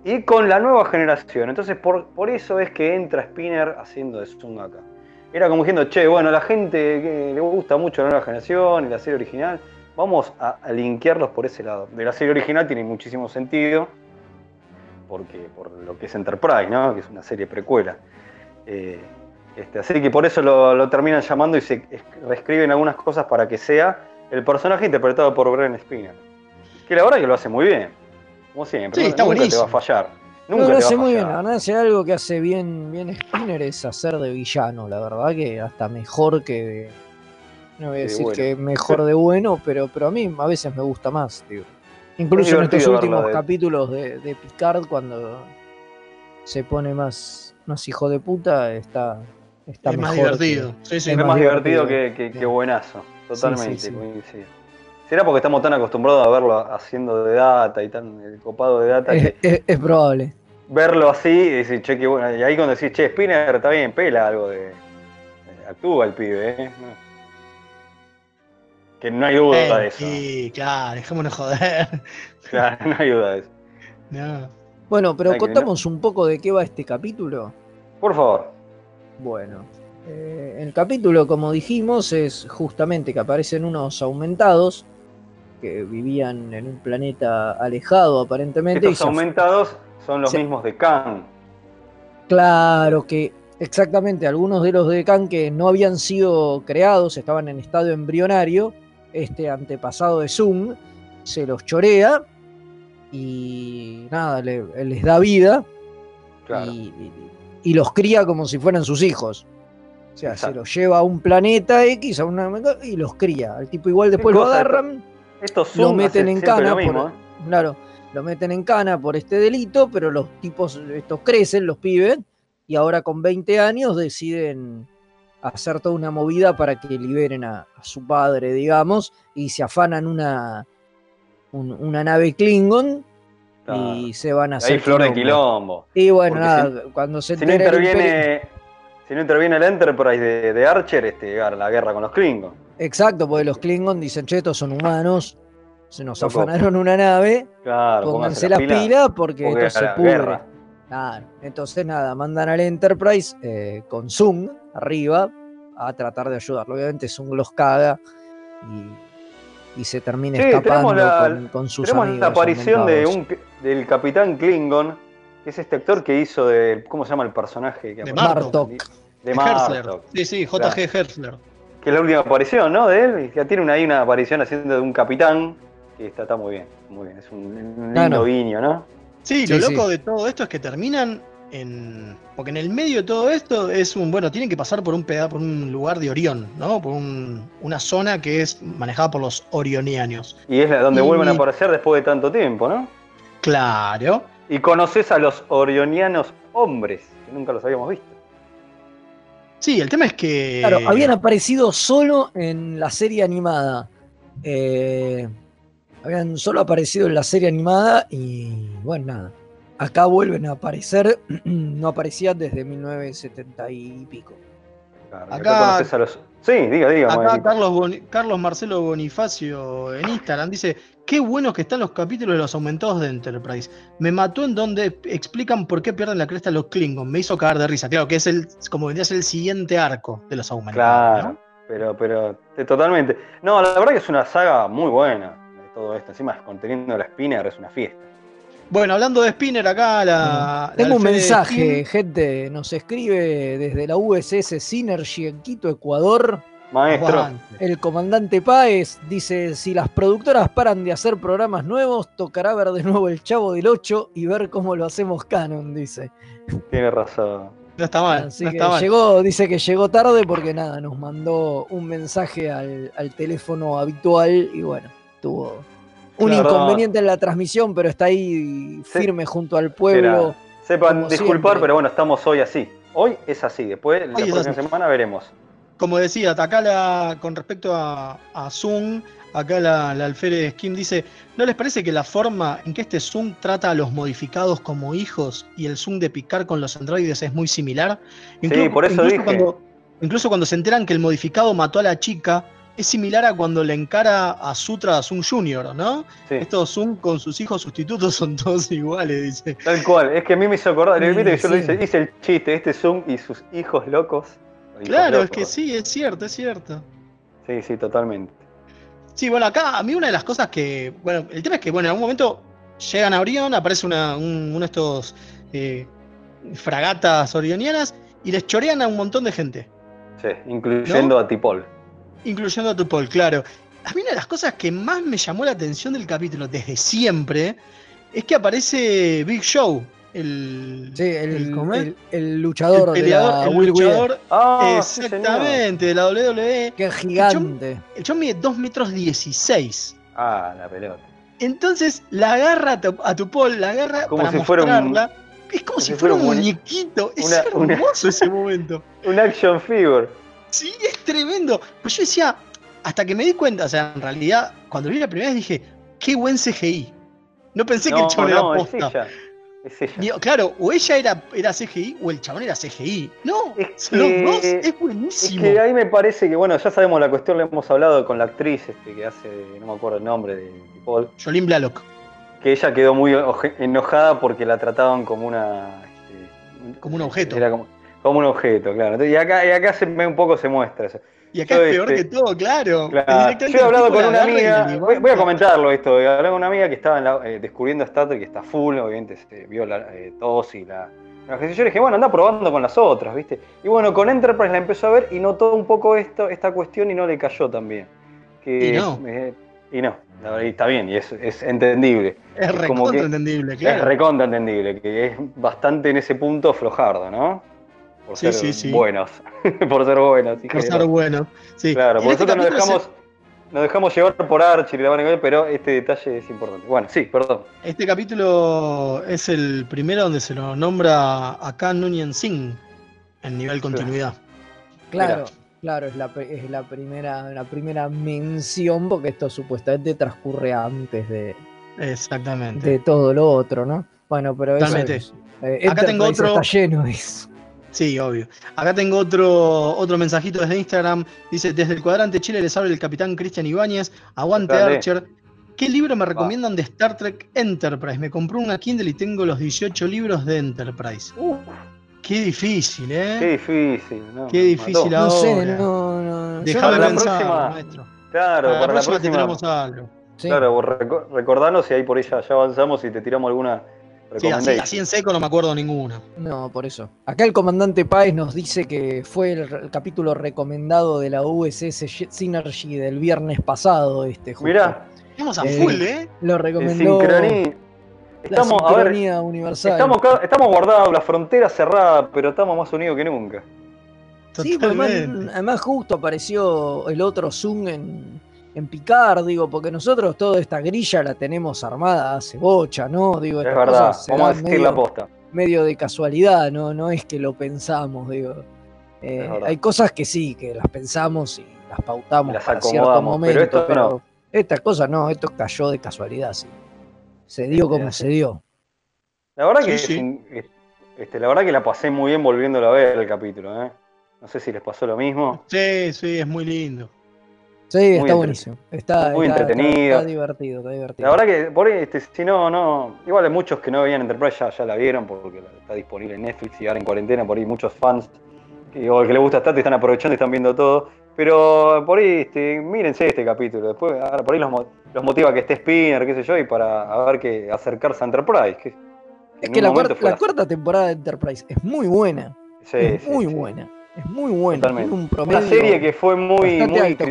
S3: y con la nueva generación. Entonces, por, eso es que entra Spinner haciendo de Zoom acá. Era como diciendo, che, bueno, la gente que le gusta mucho la nueva generación y la serie original, vamos a, a linkearlos por ese lado. De la serie original tiene muchísimo sentido, porque por lo que es Enterprise, ¿no? que es una serie precuela. Eh, este, así que por eso lo, lo terminan llamando y se es- reescriben algunas cosas para que sea el personaje interpretado por Bren Spinner. Que la verdad que lo hace muy bien. Como siempre.
S4: Sí,
S3: nunca
S4: está
S3: te va a fallar.
S2: No,
S3: Nunca
S2: lo
S3: te va
S2: hace muy bien, la verdad, hace algo que hace bien, bien Spinner es hacer de villano, la verdad que hasta mejor que no voy a
S3: De
S2: decir
S3: bueno.
S2: que mejor de bueno, pero, pero a mí a veces me gusta más, tío. Incluso en estos últimos
S3: de-
S2: capítulos de, de Picard cuando se pone más, más hijo de puta, está, está
S4: es más
S2: mejor que-
S4: divertido. Sí, sí.
S2: es más
S3: más divertido
S2: divertido.
S3: que, que- buenazo. Totalmente.
S2: sí.
S3: ¿Será porque estamos tan acostumbrados a verlo haciendo de data y tan el copado de data
S2: es,
S3: que
S2: es- es probable.
S3: verlo así y decir, che, qué bueno. Y ahí cuando decís, che, Spinner está bien, pela algo de. eh, Actúa el pibe, ¿eh? No. Que no hay duda
S4: Eh,
S3: de eso.
S4: Sí, claro, dejémonos joder. [LAUGHS]
S3: Claro, no hay duda de eso.
S4: No.
S2: Bueno, pero contamos un poco de qué va este capítulo.
S3: Por favor.
S2: Bueno, eh, el capítulo, como dijimos, es justamente que aparecen unos aumentados que vivían en un planeta alejado aparentemente. af-
S3: aumentados son los
S2: se-
S3: mismos de Khan.
S2: Claro que exactamente algunos de los de Khan que no habían sido creados, estaban en estado embrionario, este antepasado de Zoom se los chorea y nada, le- les da vida
S3: Claro.
S2: y, los cría como si fueran sus hijos. O sea,
S3: Exacto.
S2: se los lleva a un planeta X a una, y los cría. Al tipo igual después lo agarran,
S3: Estos
S2: lo meten en cana
S3: lo mismo,
S2: por,
S3: ¿eh?
S2: claro, lo meten en cana por este delito, pero los tipos, estos crecen, los pibes, y ahora con 20 años deciden hacer toda una movida para que liberen a, a su padre, digamos, y se afanan una, un- una nave Klingon
S3: Claro.
S2: y se van a hacer
S3: Ahí flor de
S2: quilombo. Y bueno, nada, cuando se
S3: Si no
S2: el
S3: interviene, si no interviene el Enterprise de, de Archer, este, la guerra con los Klingons.
S2: Exacto, porque los Klingon dicen, che, estos son humanos, se nos
S3: Loco.
S2: afanaron una nave,
S3: Claro,
S2: pónganse
S3: las
S2: las pilas porque,
S3: porque
S2: esto se pudre.
S3: guerra.
S2: Claro, entonces nada, mandan al Enterprise eh, con Zoom arriba a tratar de ayudarlo. Obviamente Zoom los caga y, y se termina
S3: Sí,
S2: escapando
S3: la,
S2: con, con sus
S3: tenemos
S2: amigos.
S3: la aparición de un, del capitán Klingon, que es este actor que hizo de. ¿Cómo se llama el personaje? Que
S4: De?
S2: Martok.
S3: De. Martok.
S4: Sí, sí, JG
S3: Claro.
S4: Herzler.
S3: Que es la última aparición, ¿no? De él. Ya tiene una, ahí una aparición haciendo de un capitán. Que está, está muy bien, muy bien. Es un, un lindo
S2: Claro.
S3: guiño, ¿no?
S4: Sí,
S2: Sí,
S4: lo
S2: sí.
S4: loco de todo esto es que terminan en. Porque en el medio de todo esto es un. Bueno, tienen que pasar por un peda- por un lugar de Orión, ¿no? Por un- una zona que es manejada por los orionianos.
S3: Y es la- donde
S4: Y-
S3: vuelven a aparecer después de tanto tiempo, ¿no?
S4: Claro.
S3: Y conoces a los orionianos hombres, que nunca los habíamos visto.
S4: Sí, el tema es que.
S2: Claro, habían aparecido solo en la serie animada. Eh, habían solo aparecido en la serie animada y bueno, nada. Acá vuelven a aparecer, [CLEARS THROAT] no aparecían desde 1970 y pico.
S3: Claro,
S4: Acá-
S3: acá conoces a los- Sí, diga, diga.
S4: Acá. Carlos, Boni- Carlos Marcelo Bonifacio en Instagram dice: Qué buenos que están los capítulos de los aumentados de Enterprise. Me mató en donde explican por qué pierden la cresta los Klingon. Me hizo cagar de risa. Claro, que es el, como vendría a ser el siguiente arco de los aumentados.
S3: Claro,
S4: ¿no?
S3: pero, pero eh, totalmente. No, la verdad que es una saga muy buena todo esto. Encima, conteniendo la Spinner es una fiesta.
S4: Bueno, hablando de Spinner, acá la. la
S2: Tengo un mensaje, gente. Nos escribe desde la USS Synergy en Quito, Ecuador.
S3: Maestro,
S4: Aguante.
S2: El comandante Páez dice: Si las productoras paran de hacer programas nuevos, tocará ver de nuevo el Chavo del 8 y ver cómo lo hacemos canon, dice.
S3: tiene razón.
S4: No está mal.
S2: Así
S4: no
S2: que
S4: está mal.
S2: llegó, dice que llegó tarde porque nada, nos mandó un mensaje al, al teléfono habitual y bueno, tuvo un
S3: Claro.
S2: inconveniente en la transmisión, pero está ahí
S3: Sí.
S2: firme junto al pueblo.
S3: Sepan disculpar,
S2: siempre.
S3: pero bueno, estamos hoy así. Hoy es así. Después, la
S4: Hoy es
S3: próxima
S4: así.
S3: semana veremos.
S4: Como decía, acá la, con respecto a, a Zoom, acá la, la alférez Kim dice, ¿no les parece que la forma en que este Zoom trata a los modificados como hijos y el Zoom de picar con los androides es muy similar?
S3: por eso dije.
S4: Cuando, incluso cuando se enteran que el modificado mató a la chica, es similar a cuando le encara a Sutra a Zoom Jr., ¿no?
S3: Sí.
S4: Estos Zoom con sus hijos sustitutos son todos [LAUGHS] iguales, dice.
S3: Tal cual. Es que a mí me hizo acordar.
S2: Sí,
S3: que yo lo
S2: sí.
S3: hice, hice el chiste, este Zoom y sus hijos locos. Hijos
S4: Claro, es que sí, es cierto, es cierto.
S3: Sí, sí, totalmente.
S4: Sí, bueno, acá a mí una de las cosas que. Bueno, el tema es que, bueno, en algún momento llegan a Orión, aparece una, un- uno de estos eh, fragatas orionianas y les chorean a un montón de gente,
S3: Sí, incluyendo a Tipol.
S4: Incluyendo a Tupol, claro. A mí una de las cosas que más me llamó la atención del capítulo desde siempre es que aparece Big Show, el.
S2: Sí, el,
S4: el- ¿cómo es?
S2: el- el luchador,
S4: el peleador,
S2: de la
S4: el
S2: Will Wheeler,
S4: luchador
S3: Ah, sí,
S4: exactamente, de la WWE.
S2: que es gigante.
S4: El chon mide 2 metros 16.
S3: Ah, la pelota.
S4: Entonces la agarra a tu, a tu Paul, la agarra
S3: Como
S4: para
S3: si fuera un-
S4: mostrarla. Es como si
S3: si
S4: fuera un muñequito. Es
S3: una-
S4: hermoso ese momento. [LAUGHS]
S3: Un action figure.
S4: Sí, es tremendo. Pues yo decía, hasta que me di cuenta, o sea, en realidad, cuando vi la primera vez dije, qué buen CGI. No pensé que el chabón
S3: no,
S4: era
S3: es
S4: posta.
S3: ella. Es ella.
S4: Digo, claro, o ella era, era CGI o el chabón era CGI. No,
S3: Es
S4: los dos, es
S3: Es
S4: buenísimo.
S3: que ahí me parece que, bueno, ya sabemos la cuestión, le hemos hablado con la actriz este, que hace, no me acuerdo el nombre de Tipol,
S4: Jolín Blalock.
S3: que ella quedó muy enojada porque la trataban como una. este,
S4: Como un objeto.
S3: Era como, como un objeto, claro. Entonces, y acá, y acá se, un poco se muestra eso.
S4: Y acá
S3: Yo,
S4: es peor
S3: este,
S4: que todo, claro.
S3: Claro. Yo he hablado con una amiga, voy, voy a comentarlo esto, hablé con una amiga que estaba en la- eh, descubriendo Star Trek, que está full, obviamente se vio la eh, tos y la... Yo le dije, bueno, anda probando con las otras, ¿viste? Y bueno, con Enterprise la empezó a ver y notó un poco esto, esta cuestión y no le cayó también. Que,
S4: Y no.
S3: eh, y no, la verdad, y está bien, y es, es entendible.
S4: Es recontra entendible,
S3: Es
S4: claro.
S3: recontra entendible, que es bastante en ese punto flojardo, ¿no? Por
S4: Sí,
S3: ser
S4: sí, sí.
S3: buenos. [LAUGHS] por ser buenos.
S4: Por ser
S3: generosos.
S4: bueno. Sí.
S3: Claro, por
S4: este
S3: nosotros nos dejamos, nos dejamos llevar por Archie y la van pero este detalle es importante. Bueno, sí, perdón.
S4: se- Este capítulo es el primero donde se lo nombra a Khan Noonien Singh en nivel continuidad.
S2: Claro,
S3: Mirá.
S2: claro, es la, es la primera, la primera mención, porque esto supuestamente transcurre antes de,
S4: Exactamente.
S2: de todo lo otro, ¿no? Bueno, pero eso es, eh,
S4: Acá tengo otro-
S2: está lleno de eso.
S4: Sí, obvio. Acá tengo otro, otro mensajito desde Instagram. Dice, desde el cuadrante Chile les habla el capitán Cristian Ibáñez. Aguante
S3: Dale.
S4: Archer. ¿Qué libro me recomiendan de Star Trek Enterprise? Me compré una Kindle y tengo los 18 libros de Enterprise. Qué difícil, ¿eh?
S3: Qué difícil, ¿no?
S4: Qué difícil
S3: mató.
S2: No sé,
S4: ahora.
S2: no, no. yo
S4: Déjame
S3: para la
S4: pensar,
S3: próxima-
S4: maestro.
S3: Claro,
S4: Para la
S3: para la
S4: próxima te
S3: próxima.
S4: tiramos algo.
S2: Sí.
S3: Claro, recordanos y ahí por ahí ya, ya avanzamos y te tiramos alguna
S4: Sí, así, en seco no me acuerdo ninguna.
S2: No, por eso. Acá el comandante Páez nos dice que fue el, el capítulo recomendado de la USS Synergy del viernes pasado, este justo.
S3: Mirá,
S4: Vamos a
S2: Eh,
S4: full, ¿eh?
S2: Lo
S3: en
S2: recomendó
S3: sincronía.
S2: la
S3: Estamos, a ver,
S2: universal.
S3: estamos, estamos guardados, la frontera cerrada, pero estamos más unidos que nunca.
S2: Sí, pero además, además justo apareció el otro Zoom en, en Picard, digo, porque nosotros toda esta grilla la tenemos armada hace bocha, ¿no? Digo,
S3: Es verdad, vamos a decir la posta.
S2: medio de casualidad, ¿no? No es que lo pensamos, digo. Eh, hay cosas que sí, que las pensamos y las pautamos
S3: Las
S2: para cierto momento,
S3: pero esto
S2: pero
S3: no.
S2: estas cosas no, esto cayó de casualidad, sí. Se dio como se dio.
S3: La verdad
S4: Sí,
S3: que
S4: sí.
S3: este, la verdad que la pasé muy bien volviéndolo a ver el capítulo, ¿eh? No sé si les pasó lo mismo.
S4: Sí, sí, es muy lindo.
S2: Sí,
S3: Muy
S2: está buenísimo. Está,
S3: muy
S2: está-
S3: entretenido.
S2: Está, divertido, está divertido.
S3: La verdad que por este, si no, no. Igual hay muchos que no veían Enterprise ya, ya la vieron porque está disponible en Netflix y ahora en cuarentena, por ahí muchos fans que, o que les gusta Star Trek están aprovechando y están viendo todo. Pero por ahí, este, mírense este capítulo. Después, ahora por ahí los, los motiva que esté Spinner, qué sé yo, y para a ver que acercarse a Enterprise. Que,
S2: es que la, cuarta,
S3: fue
S2: la cuarta temporada de Enterprise es muy buena.
S3: Sí,
S2: es
S3: sí,
S2: muy
S3: sí.
S2: buena. Es muy buena.
S3: Totalmente.
S2: Un promedio
S3: Una serie que fue muy, muy,
S2: alto.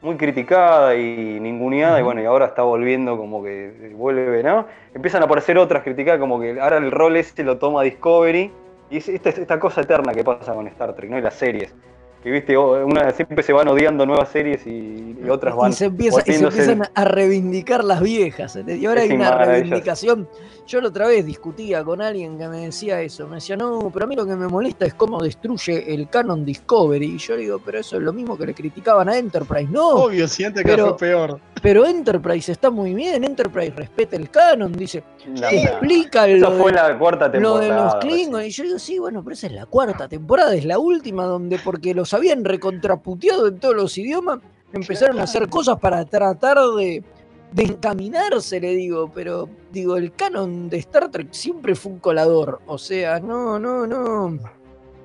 S3: Muy criticada y ninguneada, y bueno, y ahora está volviendo como que vuelve, ¿no? Empiezan a aparecer otras criticadas, como que ahora el rol ese lo toma Discovery, y es esta, esta cosa eterna que pasa con Star Trek, ¿no? Y las series. Que viste, una, siempre se van odiando nuevas series y, y otras van.
S2: y se, empieza, y se empiezan a reivindicar las viejas. ¿entendés? Y ahora
S3: Es
S2: hay una reivindicación. Yo la otra vez discutía con alguien que me decía eso. Me decía, no, pero a mí lo que me molesta es cómo destruye el canon Discovery. Y yo digo, pero eso es lo mismo que le criticaban a Enterprise. No,
S4: Obvio, si antes que
S2: pero-
S4: fue peor.
S2: pero Enterprise está muy bien. Enterprise respeta el canon. Dice,
S3: No,
S2: explica lo
S3: fue en
S2: de,
S3: la cuarta
S2: lo
S3: temporada.
S2: de los. Klingons. Y yo digo, sí, bueno, pero esa es la cuarta temporada. Es la última donde, porque los habían recontraputeado en todos los idiomas, empezaron a hacer cosas para tratar de, de encaminarse, le digo. Pero, digo, el canon de Star Trek siempre fue un colador. O sea, no, no, no.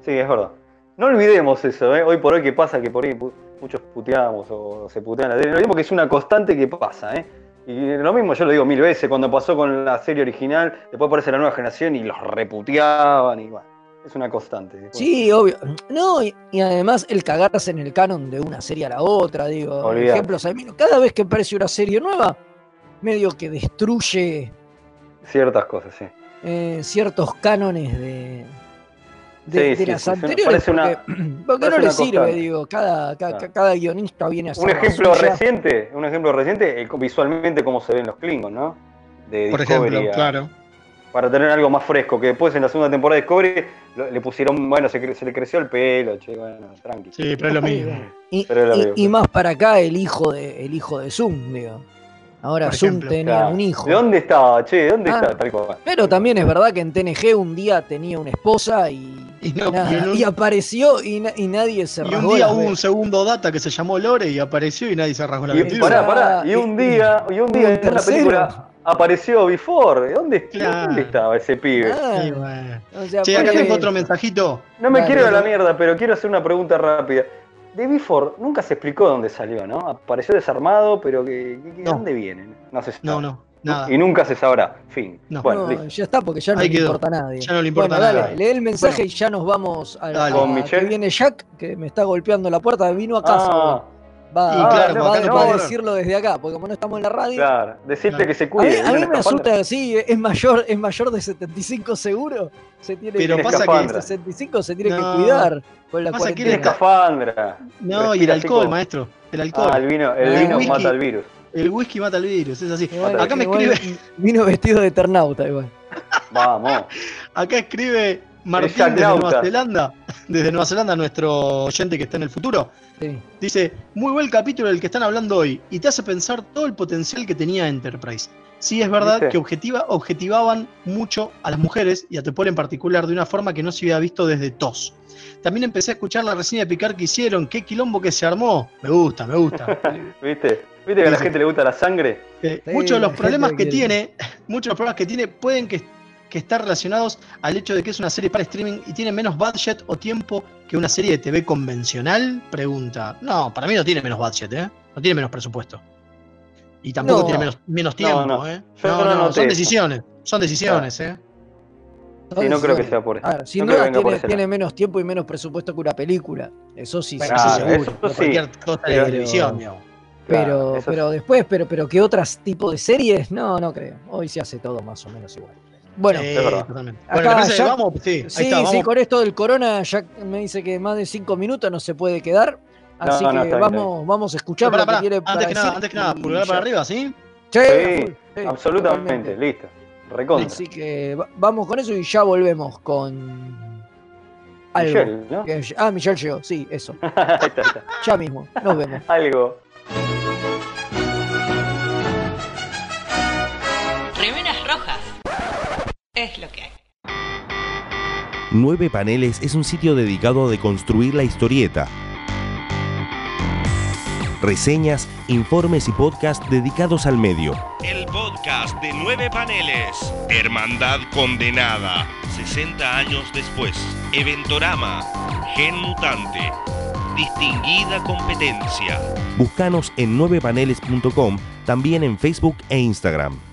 S3: Sí, es verdad. No olvidemos eso, ¿eh? Hoy por hoy que pasa que por ahí muchos puteamos o se putean la tele. No que es una constante que pasa, ¿eh? Y lo mismo yo lo digo mil veces, cuando pasó con la serie original, después aparece la nueva generación y los reputeaban y bueno, es una constante.
S2: Sí, obvio. No, y, y además el cagarse en el canon de una serie a la otra, digo.
S3: Olvidate.
S2: Ejemplos, a mí, cada vez que aparece una serie nueva, medio que destruye
S3: Ciertas cosas, sí.
S2: eh, ciertos cánones de, de,
S3: Sí,
S2: de
S3: sí,
S2: las
S3: sí,
S2: anteriores. porque [CLEARS THROAT] no le sirve,
S3: constante.
S2: digo, cada, cada,
S3: Claro.
S2: cada guionista viene a hacer
S3: Un ejemplo
S2: suya.
S3: reciente, un ejemplo reciente, eh, visualmente cómo se ven los Klingons, ¿no? De
S4: Por
S3: Discovery
S4: ejemplo,
S3: a-
S4: claro.
S3: Para tener algo más fresco, que después en la segunda temporada de Discovery lo- le pusieron, bueno, se, cre- se le creció el pelo, che, bueno, tranqui.
S4: Sí, pero es lo mismo.
S2: Y,
S3: Pero era
S2: y-
S3: medio-
S2: y más para acá el hijo de, el hijo de Zoom, digo. Ahora
S4: Por
S2: Zoom
S4: ejemplo.
S2: tenía
S3: Claro.
S2: un hijo.
S3: ¿De dónde estaba, che? ¿De dónde
S2: Ah.
S3: está? Tal cual.
S2: Pero también es verdad que en TNG un día tenía una esposa y,
S4: Y, no,
S2: nada,
S4: y en un-
S2: y apareció y, na- y nadie se
S4: y un
S2: rasgó
S4: día hubo un segundo data que se llamó Lore y apareció y nadie se rasgó la
S3: Y, pará, pará, y un día, y un día
S2: un
S3: en película apareció Before. ¿Dónde,
S4: Claro.
S3: ¿Dónde estaba ese pibe?
S2: Ah,
S4: Sí, bueno.
S2: o sea,
S4: Che, acá tengo otro mensajito.
S3: No me quiero a la mierda, pero quiero hacer una pregunta rápida. De Before nunca se explicó dónde salió, ¿no? Apareció desarmado, pero que, que- que-
S4: No.
S3: ¿dónde viene? No se sabe.
S4: No, no, nada.
S3: Y nunca se sabrá. Fin.
S4: No.
S3: Bueno,
S2: No,
S3: listo.
S2: ya está, porque ya no
S4: Ahí
S2: le
S4: quedó.
S2: importa a nadie.
S4: Ya no le importa
S2: bueno,
S4: a
S2: dale, lee el mensaje
S4: Bueno.
S2: y ya nos vamos a,
S4: Dale.
S2: a-
S3: ¿Con
S2: que
S3: Michelle?
S2: viene Jack, que me está golpeando la puerta, vino a casa.
S3: Ah,
S2: va,
S4: Y claro,
S2: va-
S4: acá
S2: va a
S4: no-
S2: decirlo desde acá, porque como no estamos en la radio.
S3: claro. Decirte
S4: Claro.
S3: que se
S2: A mí,
S3: cuide.
S2: a mí
S3: ¿Viene
S2: me asusta, sí, es mayor, es mayor de 75 seguro. Se tiene
S4: Pero
S2: que,
S3: pasa que-
S2: de 65 se tiene
S4: No.
S2: que cuidar con la
S4: Pasa que
S3: escafandra.
S4: No, y el
S3: así
S4: alcohol,
S3: como-
S4: maestro. El alcohol.
S3: Ah, el vino, el vino
S4: whisky.
S3: mata el virus.
S4: El whisky mata el virus, es así.
S2: Igual-
S4: Acá me
S2: igual
S4: escribe,
S2: Vino vestido de Eternauta igual.
S3: Vamos.
S4: acá escribe Martín
S3: Nauta.
S4: Nueva Zelanda. Desde Nueva Zelanda, nuestro oyente que está en el futuro.
S2: Sí.
S4: Dice, muy buen capítulo del que están hablando hoy y te hace pensar todo el potencial que tenía Enterprise. Sí, es verdad
S3: ¿Viste?
S4: que objetiva, objetivaban mucho a las mujeres y a Tepol en particular de una forma que no se había visto desde TOS. También empecé a escuchar la reseña de Picar que hicieron, qué quilombo que se armó. Me gusta, me gusta. [LAUGHS]
S3: ¿Viste? ¿Viste que a la gente le gusta la sangre?
S4: Eh,
S2: Sí,
S4: muchos de los problemas que
S2: quiere-
S4: tiene, [LAUGHS] muchos de los problemas que tiene pueden que, que estar relacionados al hecho de que es una serie para streaming y tiene menos budget o tiempo que una serie de TV convencional. Pregunta. No, para mí no tiene menos budget, ¿eh? No tiene menos presupuesto. Y tampoco
S2: No.
S4: tiene menos, menos tiempo,
S3: no.
S4: ¿eh? No,
S3: no
S4: no, son decisiones. Son decisiones, ¿eh?
S3: Sí, no creo que sea por eso.
S2: A ver, sin duda
S3: por
S2: tiene, menos tiempo y menos presupuesto que una película. Eso sí,
S4: Bueno,
S2: sí,
S4: eso
S3: Claro,
S2: seguro.
S3: eso sí.
S4: cualquier cosa de
S2: Pero-
S4: televisión, digamos.
S2: Pero,
S3: Claro, eso
S2: pero
S3: sí.
S2: después, pero, pero que otros tipos de series, no, no creo. Hoy se hace todo más o menos igual. Bueno,
S4: totalmente.
S2: Acá
S4: Bueno, ¿le parece que
S2: ya-
S4: vamos? Sí, ahí
S2: sí,
S4: está,
S2: sí,
S4: vamos.
S2: con esto del corona, Jack me dice que más de cinco minutos no se puede quedar. Así
S3: no,
S2: que
S3: está bien,
S2: vamos, vamos a escuchar
S4: Pará,
S2: lo
S4: pará,
S2: que quiere
S4: Antes
S2: para
S4: que nada, antes que nada, pulgar para
S2: ya.
S4: arriba, ¿sí?
S2: Sí,
S3: Absolutamente,
S2: totalmente.
S3: listo. Recontra.
S2: Así que va- vamos con eso y ya volvemos con Algo.
S3: Michelle, ¿no?
S2: Ah, Michelle llegó, sí, eso. [LAUGHS]
S3: ahí está, ahí está.
S2: Ya mismo, nos vemos.
S3: Algo.
S5: Es lo que hay.
S10: Nueve Paneles es un sitio dedicado a deconstruir la historieta. Reseñas, informes y podcast dedicados al medio. El podcast de Nueve Paneles. Hermandad Condenada. 60 años después. Eventorama. Gen Mutante. Distinguida competencia. Búscanos en 9paneles.com, también en Facebook e Instagram.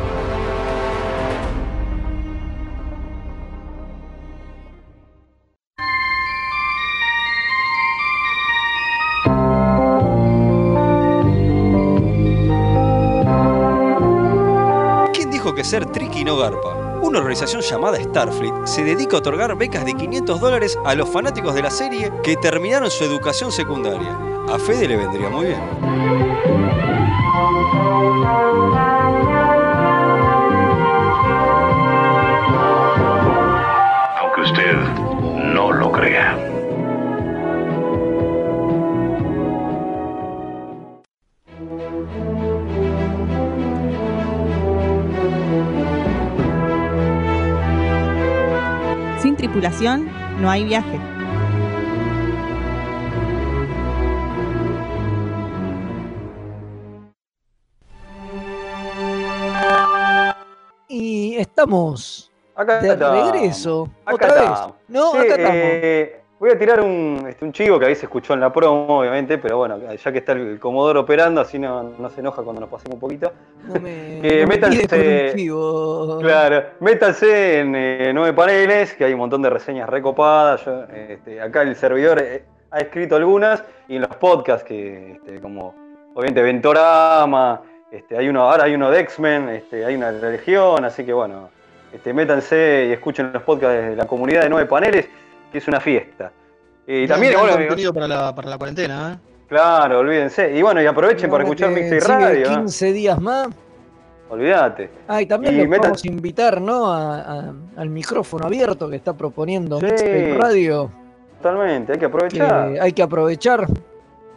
S11: Ser tricky no garpa? Una organización llamada Starfleet se dedica a otorgar becas de 500 dólares a los fanáticos de la serie que terminaron su educación secundaria. A Fede le vendría muy bien.
S9: Tripulación no hay viaje.
S2: Y estamos
S3: Acá
S2: de
S3: estamos.
S2: regreso.
S3: Acá
S2: Otra vez. No,
S3: Sí,
S2: acá estamos.
S3: eh, voy a tirar un, este, un chivo que ahí se escuchó en la promo, obviamente, pero bueno, ya que está el, Comodoro operando, así no, no se enoja cuando nos pasemos un poquito.
S2: No me, [LAUGHS] no
S3: métanse-. Claro, métanse en eh, nueve paneles, que hay un montón de reseñas recopadas. Yo, este, acá el servidor eh, ha escrito algunas, y en los podcasts, que este, como obviamente Ventorama, este, hay uno, ahora hay uno de X-Men, este, hay una de Legión, así que bueno, este, métanse y escuchen los podcasts de la comunidad de nueve paneles, que es una fiesta. Y también,
S4: Gran
S3: bueno,
S4: contenido para la, para la cuarentena, ¿eh?
S3: claro, olvídense. Y bueno, y aprovechen para escuchar
S2: que sigue
S3: Radio. ¿eh?
S2: 15 días más.
S3: Olvídate.
S2: Ah, y también
S3: Y
S2: los a invitar, ¿no? A- a- al micrófono abierto que está proponiendo
S3: Sí.
S2: Radio.
S3: Totalmente, hay que
S2: que
S3: aprovechar.
S2: hay que aprovechar.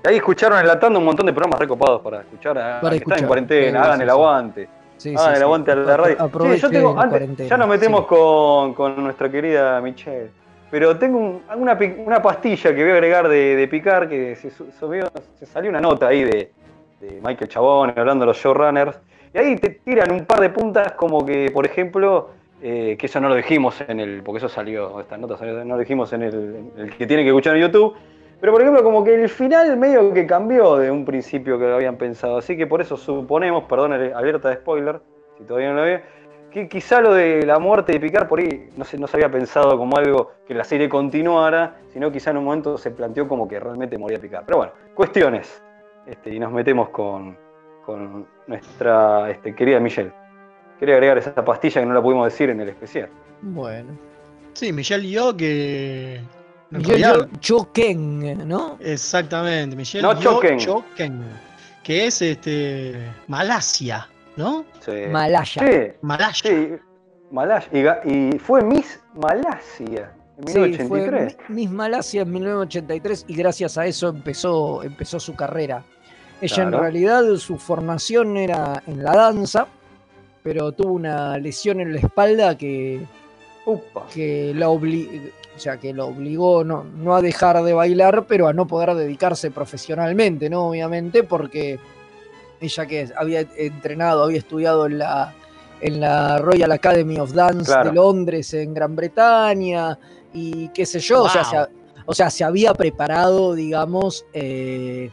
S3: Ahí escucharon enlatando un montón de programas recopados para escuchar a
S2: Para
S3: que están
S2: escuchar.
S3: en cuarentena, hagan el aguante.
S2: Sí,
S3: hagan
S2: sí,
S3: el aguante a la radio. Yo tengo, antes, ya nos metemos con, con nuestra querida Michelle. Pero tengo un- una, una pastilla que voy a agregar de, de picar, que se, salió una nota ahí de, Michael Chabón hablando de los showrunners. Y ahí te tiran un par de puntas como que, por ejemplo, eh, que eso no lo dijimos en el, porque eso salió, esta nota salió, no lo dijimos en el, el que tiene que escuchar en YouTube. Pero por ejemplo, como que el final medio que cambió de un principio que lo habían pensado. Así que por eso suponemos, perdón, alerta de spoiler, si todavía no lo ve, que quizá lo de la muerte de Picard por ahí no se, no se había pensado como algo que la serie continuara, sino quizá en un momento se planteó como que realmente moría Picard. Pero bueno, cuestiones. Este, y nos metemos con, con nuestra este, querida Michelle. Quería agregar esa pastilla que no la pudimos decir en el especial.
S2: Bueno.
S4: Sí, Michelle y yo que. en
S2: Yo, yo, Choken, ¿no?
S4: Exactamente, Michelle
S3: No choquen.
S4: Choquen, que es este Malasia. ¿No?
S3: Sí.
S2: Malaya.
S3: Sí,
S4: Malaya.
S3: sí, Malaya. Y, fue Miss Malasia en
S2: Sí,
S3: 1983.
S2: fue Miss Malasia en 1983 y gracias a eso empezó, empezó su carrera. Ella en realidad su formación era en la danza, pero tuvo una lesión en la espalda que,
S3: Upa.
S2: que la obli- o sea, que lo obligó no, no a dejar de bailar, pero a no poder dedicarse profesionalmente, ¿no? Obviamente, porque ella que había entrenado, había estudiado en la, en la Royal Academy of Dance
S3: Claro.
S2: de Londres, en Gran Bretaña, y qué sé yo, o, sea, se, o sea, se había preparado, digamos, eh,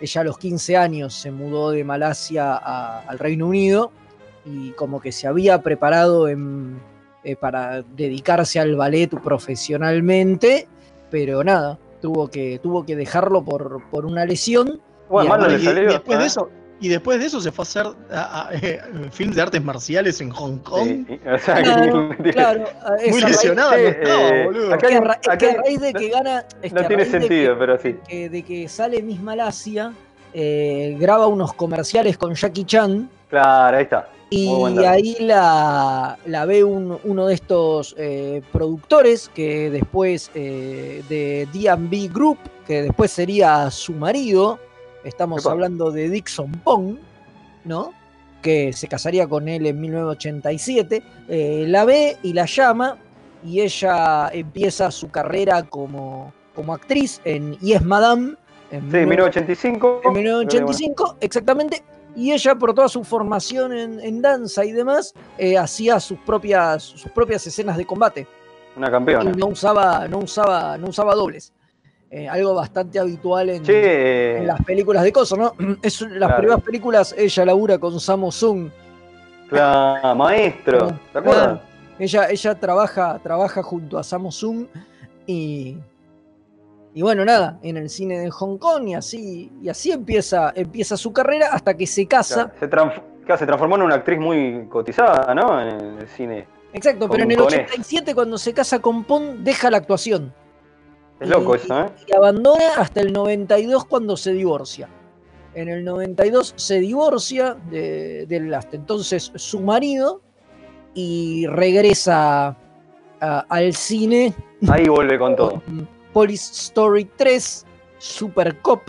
S2: ella a los 15 años se mudó de Malasia a- al Reino Unido y como que se había preparado en, eh, para dedicarse al ballet profesionalmente, pero nada, tuvo que, tuvo que dejarlo por, por una lesión.
S3: Bueno,
S2: y
S3: mal no
S2: además-
S3: le
S4: y,
S3: salió,
S4: y después
S3: ¿eh?
S4: de eso, y después de eso se fue a hacer a- a- [LAUGHS] eh, films de artes marciales en Hong Kong.
S3: Sí, o sea, que-
S2: Claro,
S4: Muy
S3: Sí,
S4: no estaba,
S3: eh,
S4: boludo.
S3: acá
S2: que es
S3: acá
S2: que a raíz de que gana. es
S3: no
S2: que
S3: tiene sentido,
S2: que-
S3: pero sí.
S2: que- de que sale Miss Malasia, eh, graba unos comerciales con Jackie Chan.
S3: Claro, ahí está.
S2: Y ahí la, la ve un- uno de estos eh, productores que después eh, de DB Group, que después sería su marido, estamos
S3: Epa.
S2: hablando de Dixon Pong, ¿no? Que se casaría con él en 1987, eh, la ve y la llama y ella empieza su carrera como, como actriz en Yes Madame. En
S3: Sí, 1985.
S2: en 1985, exactamente. Y ella, por toda su formación en, en danza y demás, eh, hacía sus propias, sus propias escenas de combate.
S3: Una campeona.
S2: Y no usaba, no usaba, no usaba dobles. Eh, algo bastante habitual en, las películas de cosas, ¿no? [CLEARS THROAT] Es, las
S3: Claro.
S2: primeras películas, ella labura con Samo Sung.
S3: claro, maestro. ¿Te acuerdas?
S2: Ella, ella trabaja, trabaja junto a Samo Sung y, y bueno, nada, en el cine de Hong Kong y así, y así empieza, empieza su carrera hasta que se casa.
S3: Se, transf- se transformó en una actriz muy cotizada, ¿no? En el cine.
S2: Exacto, pero en el
S3: Hongkonés.
S2: 87 cuando se casa con Pon deja la actuación
S3: Es loco eso, ¿eh?
S2: y abandona hasta el 92 cuando se divorcia. En el 92 se divorcia de- del hasta entonces su marido y regresa a- al cine
S3: Ahí vuelve con todo.
S2: Police Story 3 Super Cop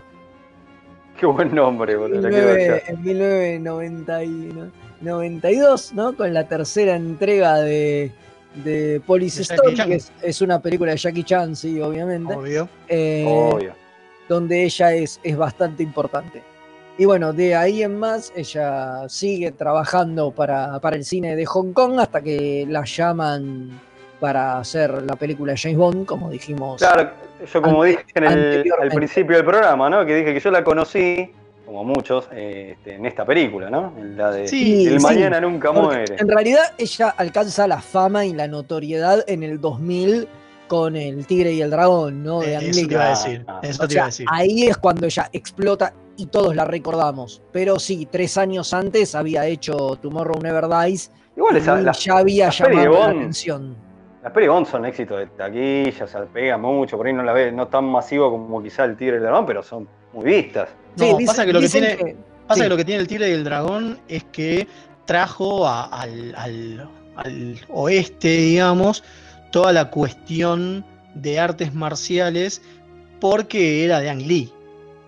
S3: Qué buen nombre, boludo. la quiero
S2: 19
S3: ver
S2: en 1992, ¿no? Con la tercera entrega de, de Police
S4: De Chan.
S2: que es, es una película de Jackie Chan, sí, obviamente.
S4: Obvio.
S2: eh.
S3: Obvio.
S2: donde ella es, es bastante importante. Y bueno, de ahí en más, ella sigue trabajando para, para el cine de Hong Kong hasta que la llaman para hacer la película James Bond, como dijimos.
S3: Claro, yo como dije en el, al principio del programa, ¿no? Que dije que yo la conocí, como muchos, eh, este, en esta película, ¿no? En la de
S2: Sí,
S3: El
S2: sí,
S3: Mañana Nunca Muere.
S2: En realidad, ella alcanza la fama y la notoriedad en el 2000 con El Tigre y el Dragón, ¿no? De
S4: Eh, Eso te iba a decir.
S3: Ah,
S4: Eso
S2: O
S4: te iba a
S2: sea,
S4: decir.
S2: ahí es cuando ella explota y todos la recordamos. Pero sí, tres años antes había hecho Tomorrow Never Dies
S3: Igual esa,
S2: y
S3: la,
S2: ya había llamado la atención.
S3: las Bond son éxitos de taquilla, se pega mucho, por ahí no la ve, no tan masivo como quizá el Tigre y el Dragón, pero son muy vistas.
S2: Sí, dicen-
S4: pasa que lo que tiene,
S2: que-
S4: pasa
S2: sí.
S4: que lo que tiene el Tigre y el Dragón es que trajo a- al, al- al oeste, digamos, toda la cuestión de artes marciales porque era de Ang Lee,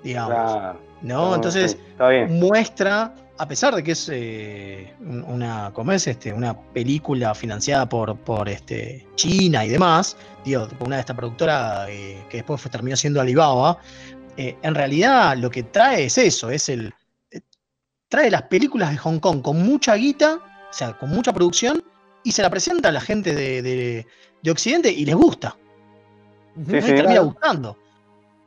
S4: digamos.
S3: Claro.
S4: ¿no? Entonces
S3: sí, está bien.
S4: muestra, a pesar de que es eh, un- una, ¿cómo es? Este, una película financiada por, por este, China y demás, digo, por una de esta productora eh, que después fue, terminó siendo Alibaba, eh, en realidad lo que trae es eso, es el eh, trae las películas de Hong Kong con mucha guita, o sea, con mucha producción, y se la presenta a la gente de, de- de Occidente y les gusta.
S3: Sí, sí.
S4: Termina
S2: claro.
S4: gustando.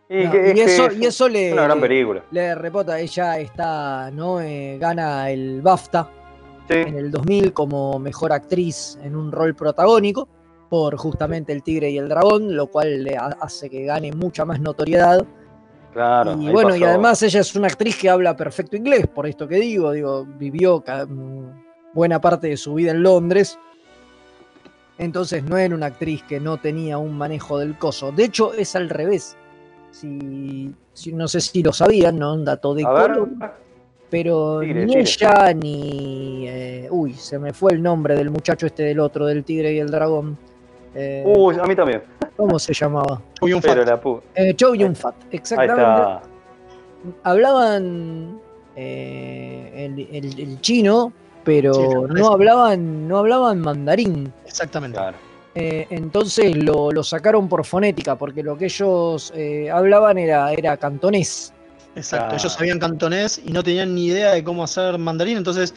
S3: Y,
S2: No,
S3: que-
S2: y
S3: es que
S2: eso,
S3: es
S2: y eso le,
S3: una gran película.
S2: le repota, ella está, ¿no? Eh, gana el BAFTA
S3: Sí,
S2: en el 2000 como mejor actriz en un rol protagónico por justamente El Tigre y el Dragón, lo cual le ha- hace que gane mucha más notoriedad.
S3: Claro.
S2: y bueno, y además ella es una actriz que habla perfecto inglés, por esto que digo, digo, vivió mm, buena parte de su vida en Londres. Entonces no era una actriz que no tenía un manejo del coso. De hecho, es al revés. Si, si- no sé si lo sabían, ¿no? Un dato de color. Pero ni ella ni. eh, uy, se me fue el nombre del muchacho este del otro, del tigre y el dragón. Eh,
S3: Uy, a mí también.
S2: ¿Cómo se llamaba?
S3: La pu-
S2: Eh, Chow Yun-fat,
S3: Ahí
S2: exactamente.
S3: está.
S2: Hablaban eh, el, el- el chino, pero
S4: Sí,
S2: no hablaban, no hablaban mandarín.
S4: Exactamente.
S2: Eh, entonces lo, lo sacaron por fonética, porque lo que ellos eh, hablaban era, era cantonés.
S4: Exacto,
S3: Ah.
S4: ellos sabían cantonés y no tenían ni idea de cómo hacer mandarín, entonces,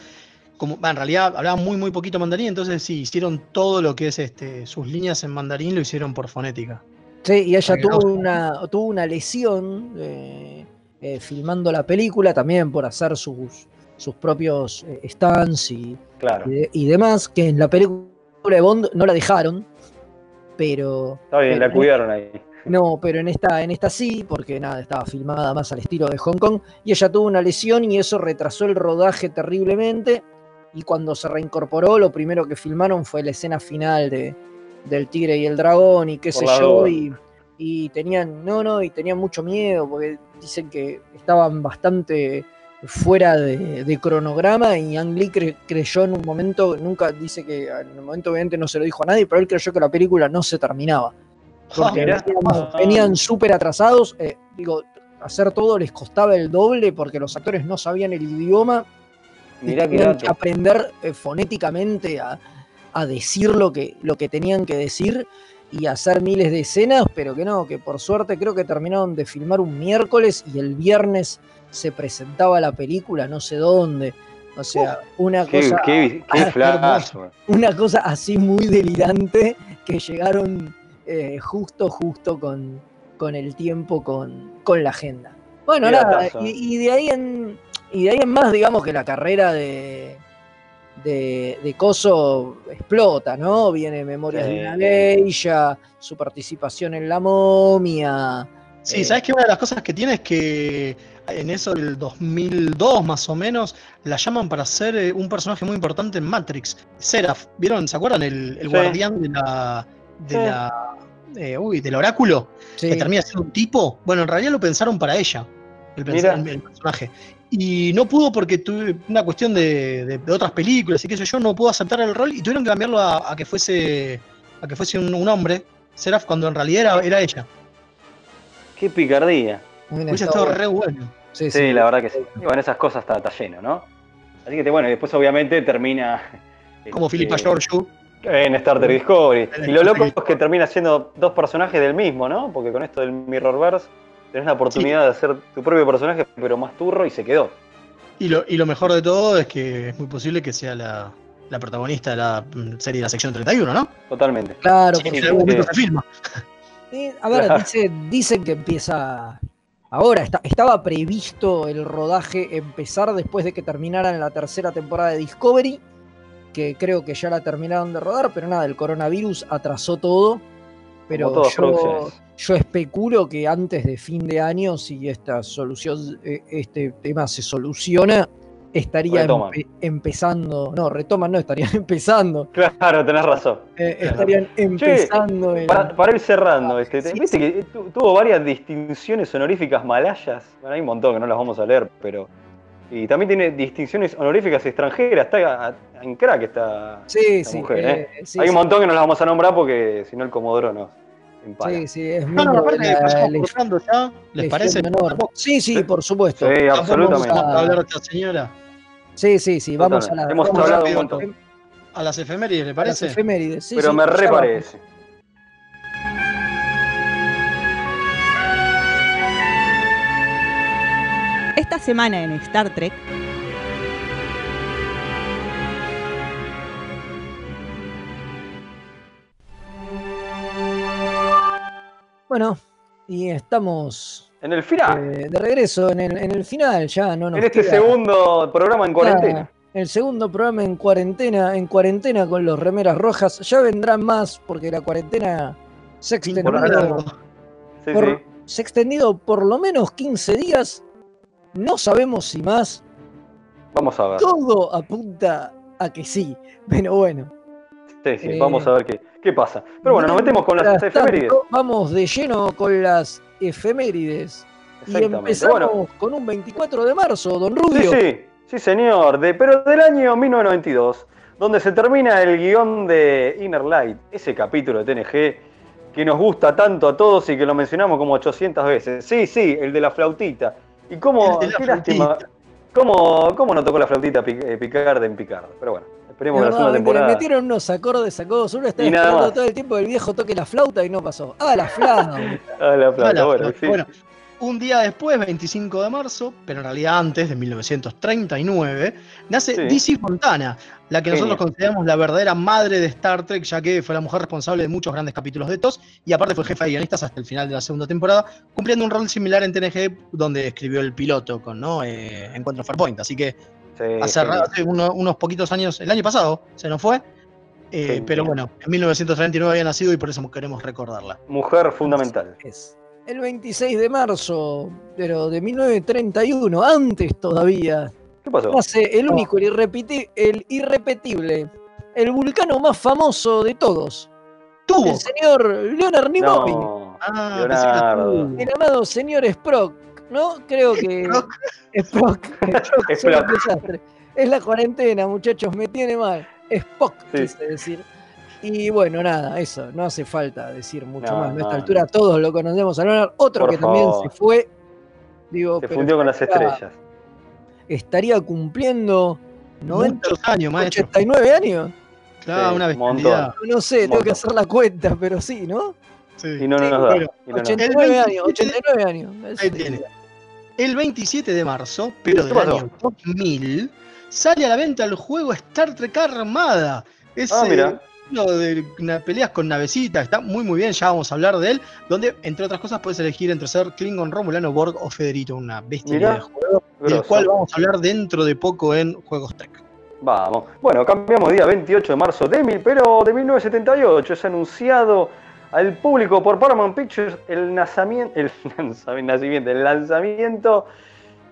S4: como en realidad hablaban muy muy poquito mandarín, entonces sí, hicieron todo lo que es este, sus líneas en mandarín lo hicieron por fonética.
S2: Sí, y ella tuvo
S4: no-
S2: una, tuvo una lesión eh, eh, filmando la película también por hacer sus, sus propios eh, stunts y,
S3: Claro.
S2: y, de- y demás, que en la película de Bond no la dejaron, pero...
S3: Está bien,
S2: pero
S3: la cuidaron ahí.
S2: No, pero en esta, en esta sí, porque nada, estaba filmada más al estilo de Hong Kong, y ella tuvo una lesión y eso retrasó el rodaje terriblemente, y cuando se reincorporó, lo primero que filmaron fue la escena final de, del tigre y el dragón, y qué
S3: Por
S2: sé yo, y, y tenían, no, no, y tenían mucho miedo, porque dicen que estaban bastante fuera de, de cronograma y Ang Lee cre- creyó en un momento, nunca dice que en un momento obviamente no se lo dijo a nadie, pero él creyó que la película no se terminaba. [LAUGHS] Porque venían- súper atrasados, eh, digo, hacer todo les costaba el doble porque los actores no sabían el idioma
S3: Mirá dato.
S2: que aprender eh, fonéticamente a, a decir lo que, lo que tenían que decir y hacer miles de escenas, pero que no, que por suerte creo que terminaron de filmar un miércoles y el viernes se presentaba la película, no sé dónde. O sea, una
S3: Qué,
S2: cosa.
S3: qué, qué [LAUGHS]
S2: una cosa así muy delirante que llegaron eh, justo, justo con, con el tiempo, con, con la agenda. Bueno, nada, y, y de ahí en, y de ahí en más, digamos que la carrera de, de, de Coso explota, ¿no? Viene Memorias de una
S3: Sí.
S2: Geisha, su participación en La Momia.
S4: Sí,
S2: eh,
S4: sabes que una de las cosas que tiene es que en eso del 2002 más o menos la llaman para ser eh, un personaje muy importante en Matrix. Seraph, ¿vieron? ¿Se acuerdan? El, el
S3: Sí.
S4: guardián de la. de
S3: Sí.
S4: la. eh, uy, del oráculo.
S2: sí.
S4: Que termina siendo un tipo. Bueno, en realidad lo pensaron para ella. El, el- el personaje. Y no pudo porque tuve una cuestión de, de- de otras películas y qué sé yo, no pudo aceptar el rol y tuvieron que cambiarlo a, a que fuese. a que fuese un, un hombre, Seraph, cuando en realidad era, era ella.
S3: Qué picardía.
S4: Hubiese
S2: estado
S4: re bueno.
S2: Sí,
S3: Sí,
S2: sí.
S3: la verdad que sí. Y bueno, esas cosas está, está lleno, ¿no? Así que bueno, y después obviamente termina. [LAUGHS]
S4: Como
S3: este,
S4: Philippa Georgiou.
S3: En Star Trek Discovery. Y lo loco es que termina siendo dos personajes del mismo, ¿no? Porque con esto del Mirrorverse tenés la oportunidad de hacer tu propio personaje, pero más turro y se quedó.
S4: Y lo, y lo mejor de todo es que es muy posible que sea la, la protagonista de la mm, serie de la sección 31, ¿no?
S3: Totalmente.
S2: Claro,
S4: Sí,
S2: por
S4: en algún momento se filma.
S2: A ver,
S3: Claro.
S2: dice- dicen que empieza ahora. está- estaba previsto el rodaje empezar después de que terminaran la tercera temporada de Discovery, que creo que ya la terminaron de rodar, pero nada, el coronavirus atrasó todo. Pero
S3: Como todas
S2: yo,
S3: producciones.
S2: Yo especulo que antes de fin de año, si esta solución, eh, este tema se soluciona, estaría empe- empezando. No, retoman, no, estarían [LAUGHS] empezando.
S3: Claro, tenés razón.
S2: eh, estarían empezando el-
S3: Para, para ir cerrando, este,
S2: Sí,
S3: viste que tu- tuvo varias distinciones honoríficas malayas. Bueno, hay un montón que no las vamos a leer, pero. Y también tiene distinciones honoríficas extranjeras. Está en crack esta,
S2: Sí,
S3: esta
S2: sí.
S3: mujer,
S2: eh,
S3: ¿eh?
S2: sí,
S3: Hay un montón que no las vamos a nombrar porque si no el Comodoro
S2: Sí, sí, es
S4: No, no,
S2: miembro de
S4: aparte
S2: la
S4: pasamos
S2: leg-
S4: cruzando ya, ¿les parece?
S2: Sí, sí, por supuesto.
S3: Sí,
S2: Vamos
S3: absolutamente.
S4: Vamos a
S2: a-
S4: hablar de esta señora.
S2: Sí, sí, sí, vamos a la.
S3: Hemos
S2: vamos
S3: hablado
S2: a-
S3: un montón.
S4: A las efemérides, ¿le
S2: a las
S4: parece?
S2: efemérides. Sí,
S3: pero
S2: sí,
S3: me reparece.
S9: Esta semana en Star Trek,
S2: Bueno, y estamos
S3: En el final,
S2: eh, de regreso en el, en el final, ya no nos
S3: en este
S2: queda
S3: segundo programa en cuarentena.
S2: nada. El segundo programa en cuarentena, en cuarentena con los remeras rojas. Ya vendrán más porque la cuarentena se ha
S4: Por.
S3: Sí,
S2: por,
S3: sí.
S2: se ha extendido por lo menos 15 días. No sabemos si más.
S3: Vamos a ver.
S2: Todo apunta a que sí. Pero bueno.
S3: Sí, sí,
S2: Eh,
S3: vamos a ver qué, qué pasa. Pero bueno, nos metemos con las efemérides.
S2: Vamos de lleno con las efemérides. Y
S3: Exactamente.
S2: empezamos
S3: Bueno.
S2: con un 24 de marzo, don
S3: Sí,
S2: Rubio.
S3: sí, sí, señor, de, pero del año 1992, donde se termina el guion de Inner Light, ese capítulo de TNG que nos gusta tanto a todos y que lo mencionamos como 800 veces. Sí, sí, el de la flautita. Y cómo,
S4: El de la
S3: qué lástima, cómo, cómo no tocó la flautita eh, Picard en Picard. Pero bueno, esperemos que la
S2: No,
S3: segunda
S2: le
S3: temporada.
S2: metieron unos acordes a codos. Uno está esperando
S3: más.
S2: todo el tiempo que el viejo toque la flauta y no pasó. Ah, la flauta. [LAUGHS]
S3: Ah, la flauta,
S4: Hola,
S3: bueno,
S4: hola.
S3: sí.
S4: Bueno, un día después, 25 de marzo, pero en realidad antes de 1939, nace
S3: Sí.
S4: DC Fontana, la que nosotros consideramos la verdadera madre de Star Trek, ya que fue la mujer responsable de muchos grandes capítulos de TOS y aparte fue jefa de guionistas hasta el final de la segunda temporada, cumpliendo un rol similar en TNG, donde escribió el piloto con ¿no? Eh, Encuentro Farpoint. Así que
S3: Sí,
S4: hace, uno- unos poquitos años, el año pasado, se nos fue. eh, pero bueno, en 1939 había nacido y por eso queremos recordarla.
S3: Mujer fundamental.
S2: Es el 26 de marzo, pero de 1931, antes todavía,
S3: ¿Qué pasó?
S2: nace el único, el, irrepetible, el vulcano más famoso de todos.
S4: Tuvo.
S2: El señor Leonard Nimoy.
S3: No,
S4: Ah,
S3: Leonardo.
S2: El amado señor Sprock, ¿no? Creo que. [LAUGHS] [LAUGHS] Es un desastre. Es la cuarentena, muchachos, me tiene mal. Spock,
S3: Sí.
S2: quise decir. Y bueno, nada, eso, no hace falta decir mucho
S3: No,
S2: más. A esta
S3: no,
S2: altura todos lo conocemos a Leonard. Otro
S3: Por
S2: que también se fue. Digo,
S3: Se fundió con las estrellas.
S2: Estaría cumpliendo 90,
S4: Muchos años, maestro.
S2: 89 años.
S4: Claro,
S3: Sí,
S4: una bestialidad.
S2: No sé, tengo que hacer la cuenta, pero sí, ¿no?
S4: Sí.
S3: Y no
S2: Sí,
S3: nos da.
S4: bueno,
S3: y no nos da.
S2: 89
S4: El
S2: años, 89 años.
S4: Ahí tiene. El 27 de marzo, pero
S3: ¿Qué
S4: del
S3: pasó?
S4: año 2000, sale a la venta el juego Star Trek Armada. Es
S3: Ah,
S4: eh,
S3: mira.
S4: uno de peleas con navecitas, está muy muy bien, ya vamos a hablar de él, donde entre otras cosas puedes elegir entre ser Klingon, Romulano, Borg o Federito, una bestia de juego, del
S3: grosso.
S4: cual vamos a hablar dentro de poco en Juegos Trek.
S3: Vamos. Bueno, cambiamos día 28 de marzo de mil, pero de 1978 es anunciado al público por Paramount Pictures el nacimiento, el [LAUGHS] nacimiento, el lanzamiento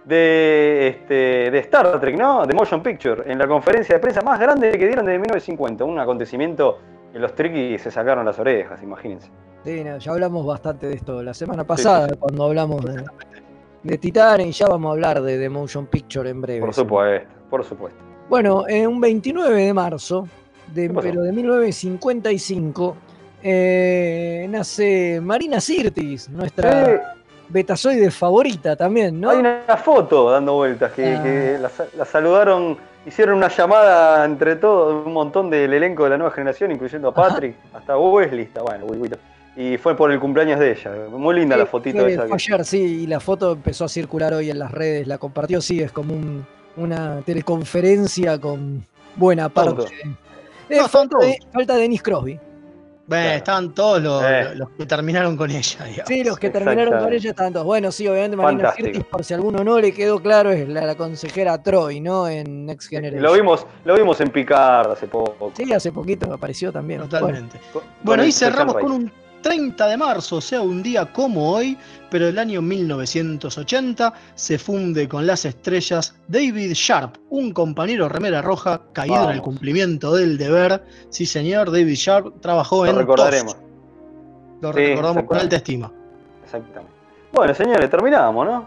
S3: de, este, de Star Trek, ¿no? De Motion Picture, en la conferencia de prensa más grande que dieron desde 1950. Un acontecimiento que los Trekkies se sacaron las orejas, imagínense.
S2: Sí, ya hablamos bastante de esto la semana pasada, cuando hablamos de, de Titanic, y ya vamos a hablar de, de Motion Picture en breve.
S3: Por supuesto, por supuesto.
S2: Bueno, en un 29 de marzo, de, pero de 1955, eh, nace Marina Sirtis, nuestra
S3: Sí.
S2: betazoide favorita también, ¿no?
S3: Hay una foto dando vueltas que,
S2: Ah.
S3: que la, sa- la saludaron, hicieron una llamada entre todos, un montón del elenco de la nueva generación, incluyendo a Patrick, hasta Wesley, está bueno. Y fue por el cumpleaños de ella. Muy linda la fotito
S2: fue-
S3: esa.
S2: ayer, sí, y la foto empezó a circular hoy en las redes, la compartió, sí, es como un- una teleconferencia con buena parte. Eh,
S4: No,
S2: falta, de, falta Denis Crosby.
S4: Bueno,
S3: Claro.
S4: estaban todos los,
S3: Eh.
S4: los que terminaron con ella, digamos.
S2: Sí, los que terminaron con ella estaban todos. Bueno, sí, obviamente Marina. Sirtis, por si a alguno no le quedó claro, es la, la consejera Troy, ¿no? En Next Generation.
S3: Lo vimos, lo vimos en Picard hace poco.
S2: Sí, hace poquito apareció también.
S4: Totalmente. Bueno, y cerramos con un 30 de marzo, o sea, un día como hoy, pero el año 1980 se funde con las estrellas David Sharp, un compañero remera roja caído en el cumplimiento del deber. Sí, señor, David Sharp trabajó
S3: Lo
S4: en
S3: recordaremos.
S4: Lo
S3: Sí,
S4: recordamos con alta estima.
S3: Exactamente. Bueno, señores, terminamos, ¿no?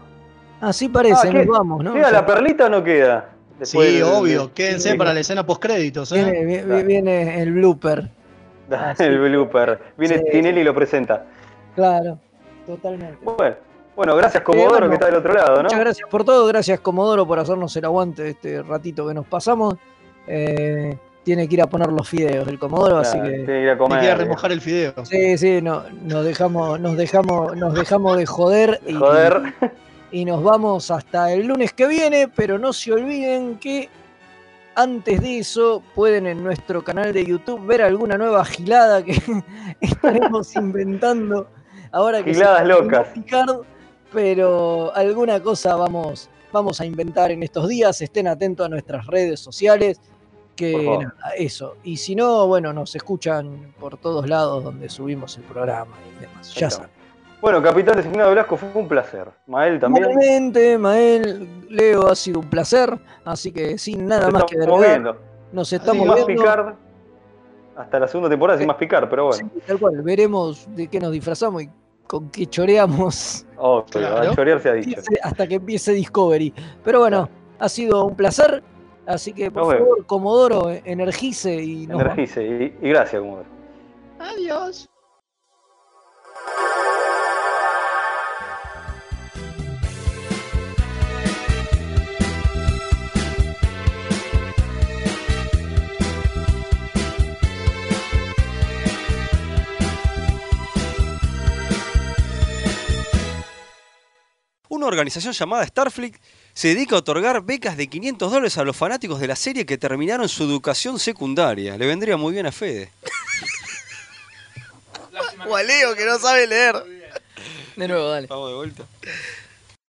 S2: Así parece,
S3: Ah,
S2: nos
S3: ¿qué-
S2: vamos, ¿no?
S3: ¿Queda la perlita o no queda? Después
S4: sí,
S3: del-
S4: obvio. Quédense
S3: sí.
S4: para la escena postcréditos, ¿eh?
S2: viene, vi- viene el blooper. [LAUGHS] Ah, sí.
S3: El blooper. Viene
S2: Sí,
S3: Tinelli y lo presenta.
S2: Claro, totalmente.
S3: Bueno, bueno gracias Comodoro
S2: bueno,
S3: que está del otro lado, ¿no?
S2: Muchas gracias por todo, gracias Comodoro por hacernos el aguante de este ratito que nos pasamos. Eh, tiene que ir a poner los fideos el Comodoro, así que.
S3: tiene que ir a
S4: Me
S3: comer.
S4: queda remojar el fideo.
S2: Sí, sí, no, nos dejamos, nos dejamos, nos dejamos de joder y,
S3: Joder.
S2: y nos vamos hasta el lunes que viene, pero no se olviden que antes de eso pueden en nuestro canal de YouTube ver alguna nueva gilada que [LAUGHS] estaremos inventando ahora que
S3: Giladas locas.
S2: Picard, pero alguna cosa vamos, vamos a inventar en estos días, estén atentos a nuestras redes sociales, que nada, eso. Y si no, bueno, nos escuchan por todos lados donde subimos el programa y demás. Ya saben.
S3: Bueno, Capitán Designado Velasco, fue un placer. Mael también.
S2: Igualmente, Mael, Leo, ha sido un placer. Así que sin nada
S3: Nos
S2: más que
S3: estamos
S2: agregar,
S3: viendo.
S2: nos
S3: Sin
S2: estamos
S3: más
S2: viendo.
S3: Picard. Hasta la segunda temporada sin más Picard, pero bueno.
S2: Tal cual, veremos de qué nos disfrazamos y con qué choreamos.
S12: Obvio,
S2: Claro.
S12: a chorear se ha dicho.
S2: Hasta que empiece Discovery. Pero bueno, ha sido un placer. Así que por
S12: Nos vemos.
S2: favor, Comodoro, energice y nos.
S12: Energice. Y, y gracias, Comodoro.
S4: Adiós.
S3: Una organización llamada Starfleet se dedica a otorgar becas de 500 dólares a los fanáticos de la serie que terminaron su educación secundaria. Le vendría muy bien a Fede.
S2: O a Leo, que no sabe leer. De nuevo, dale.
S3: Vamos de vuelta.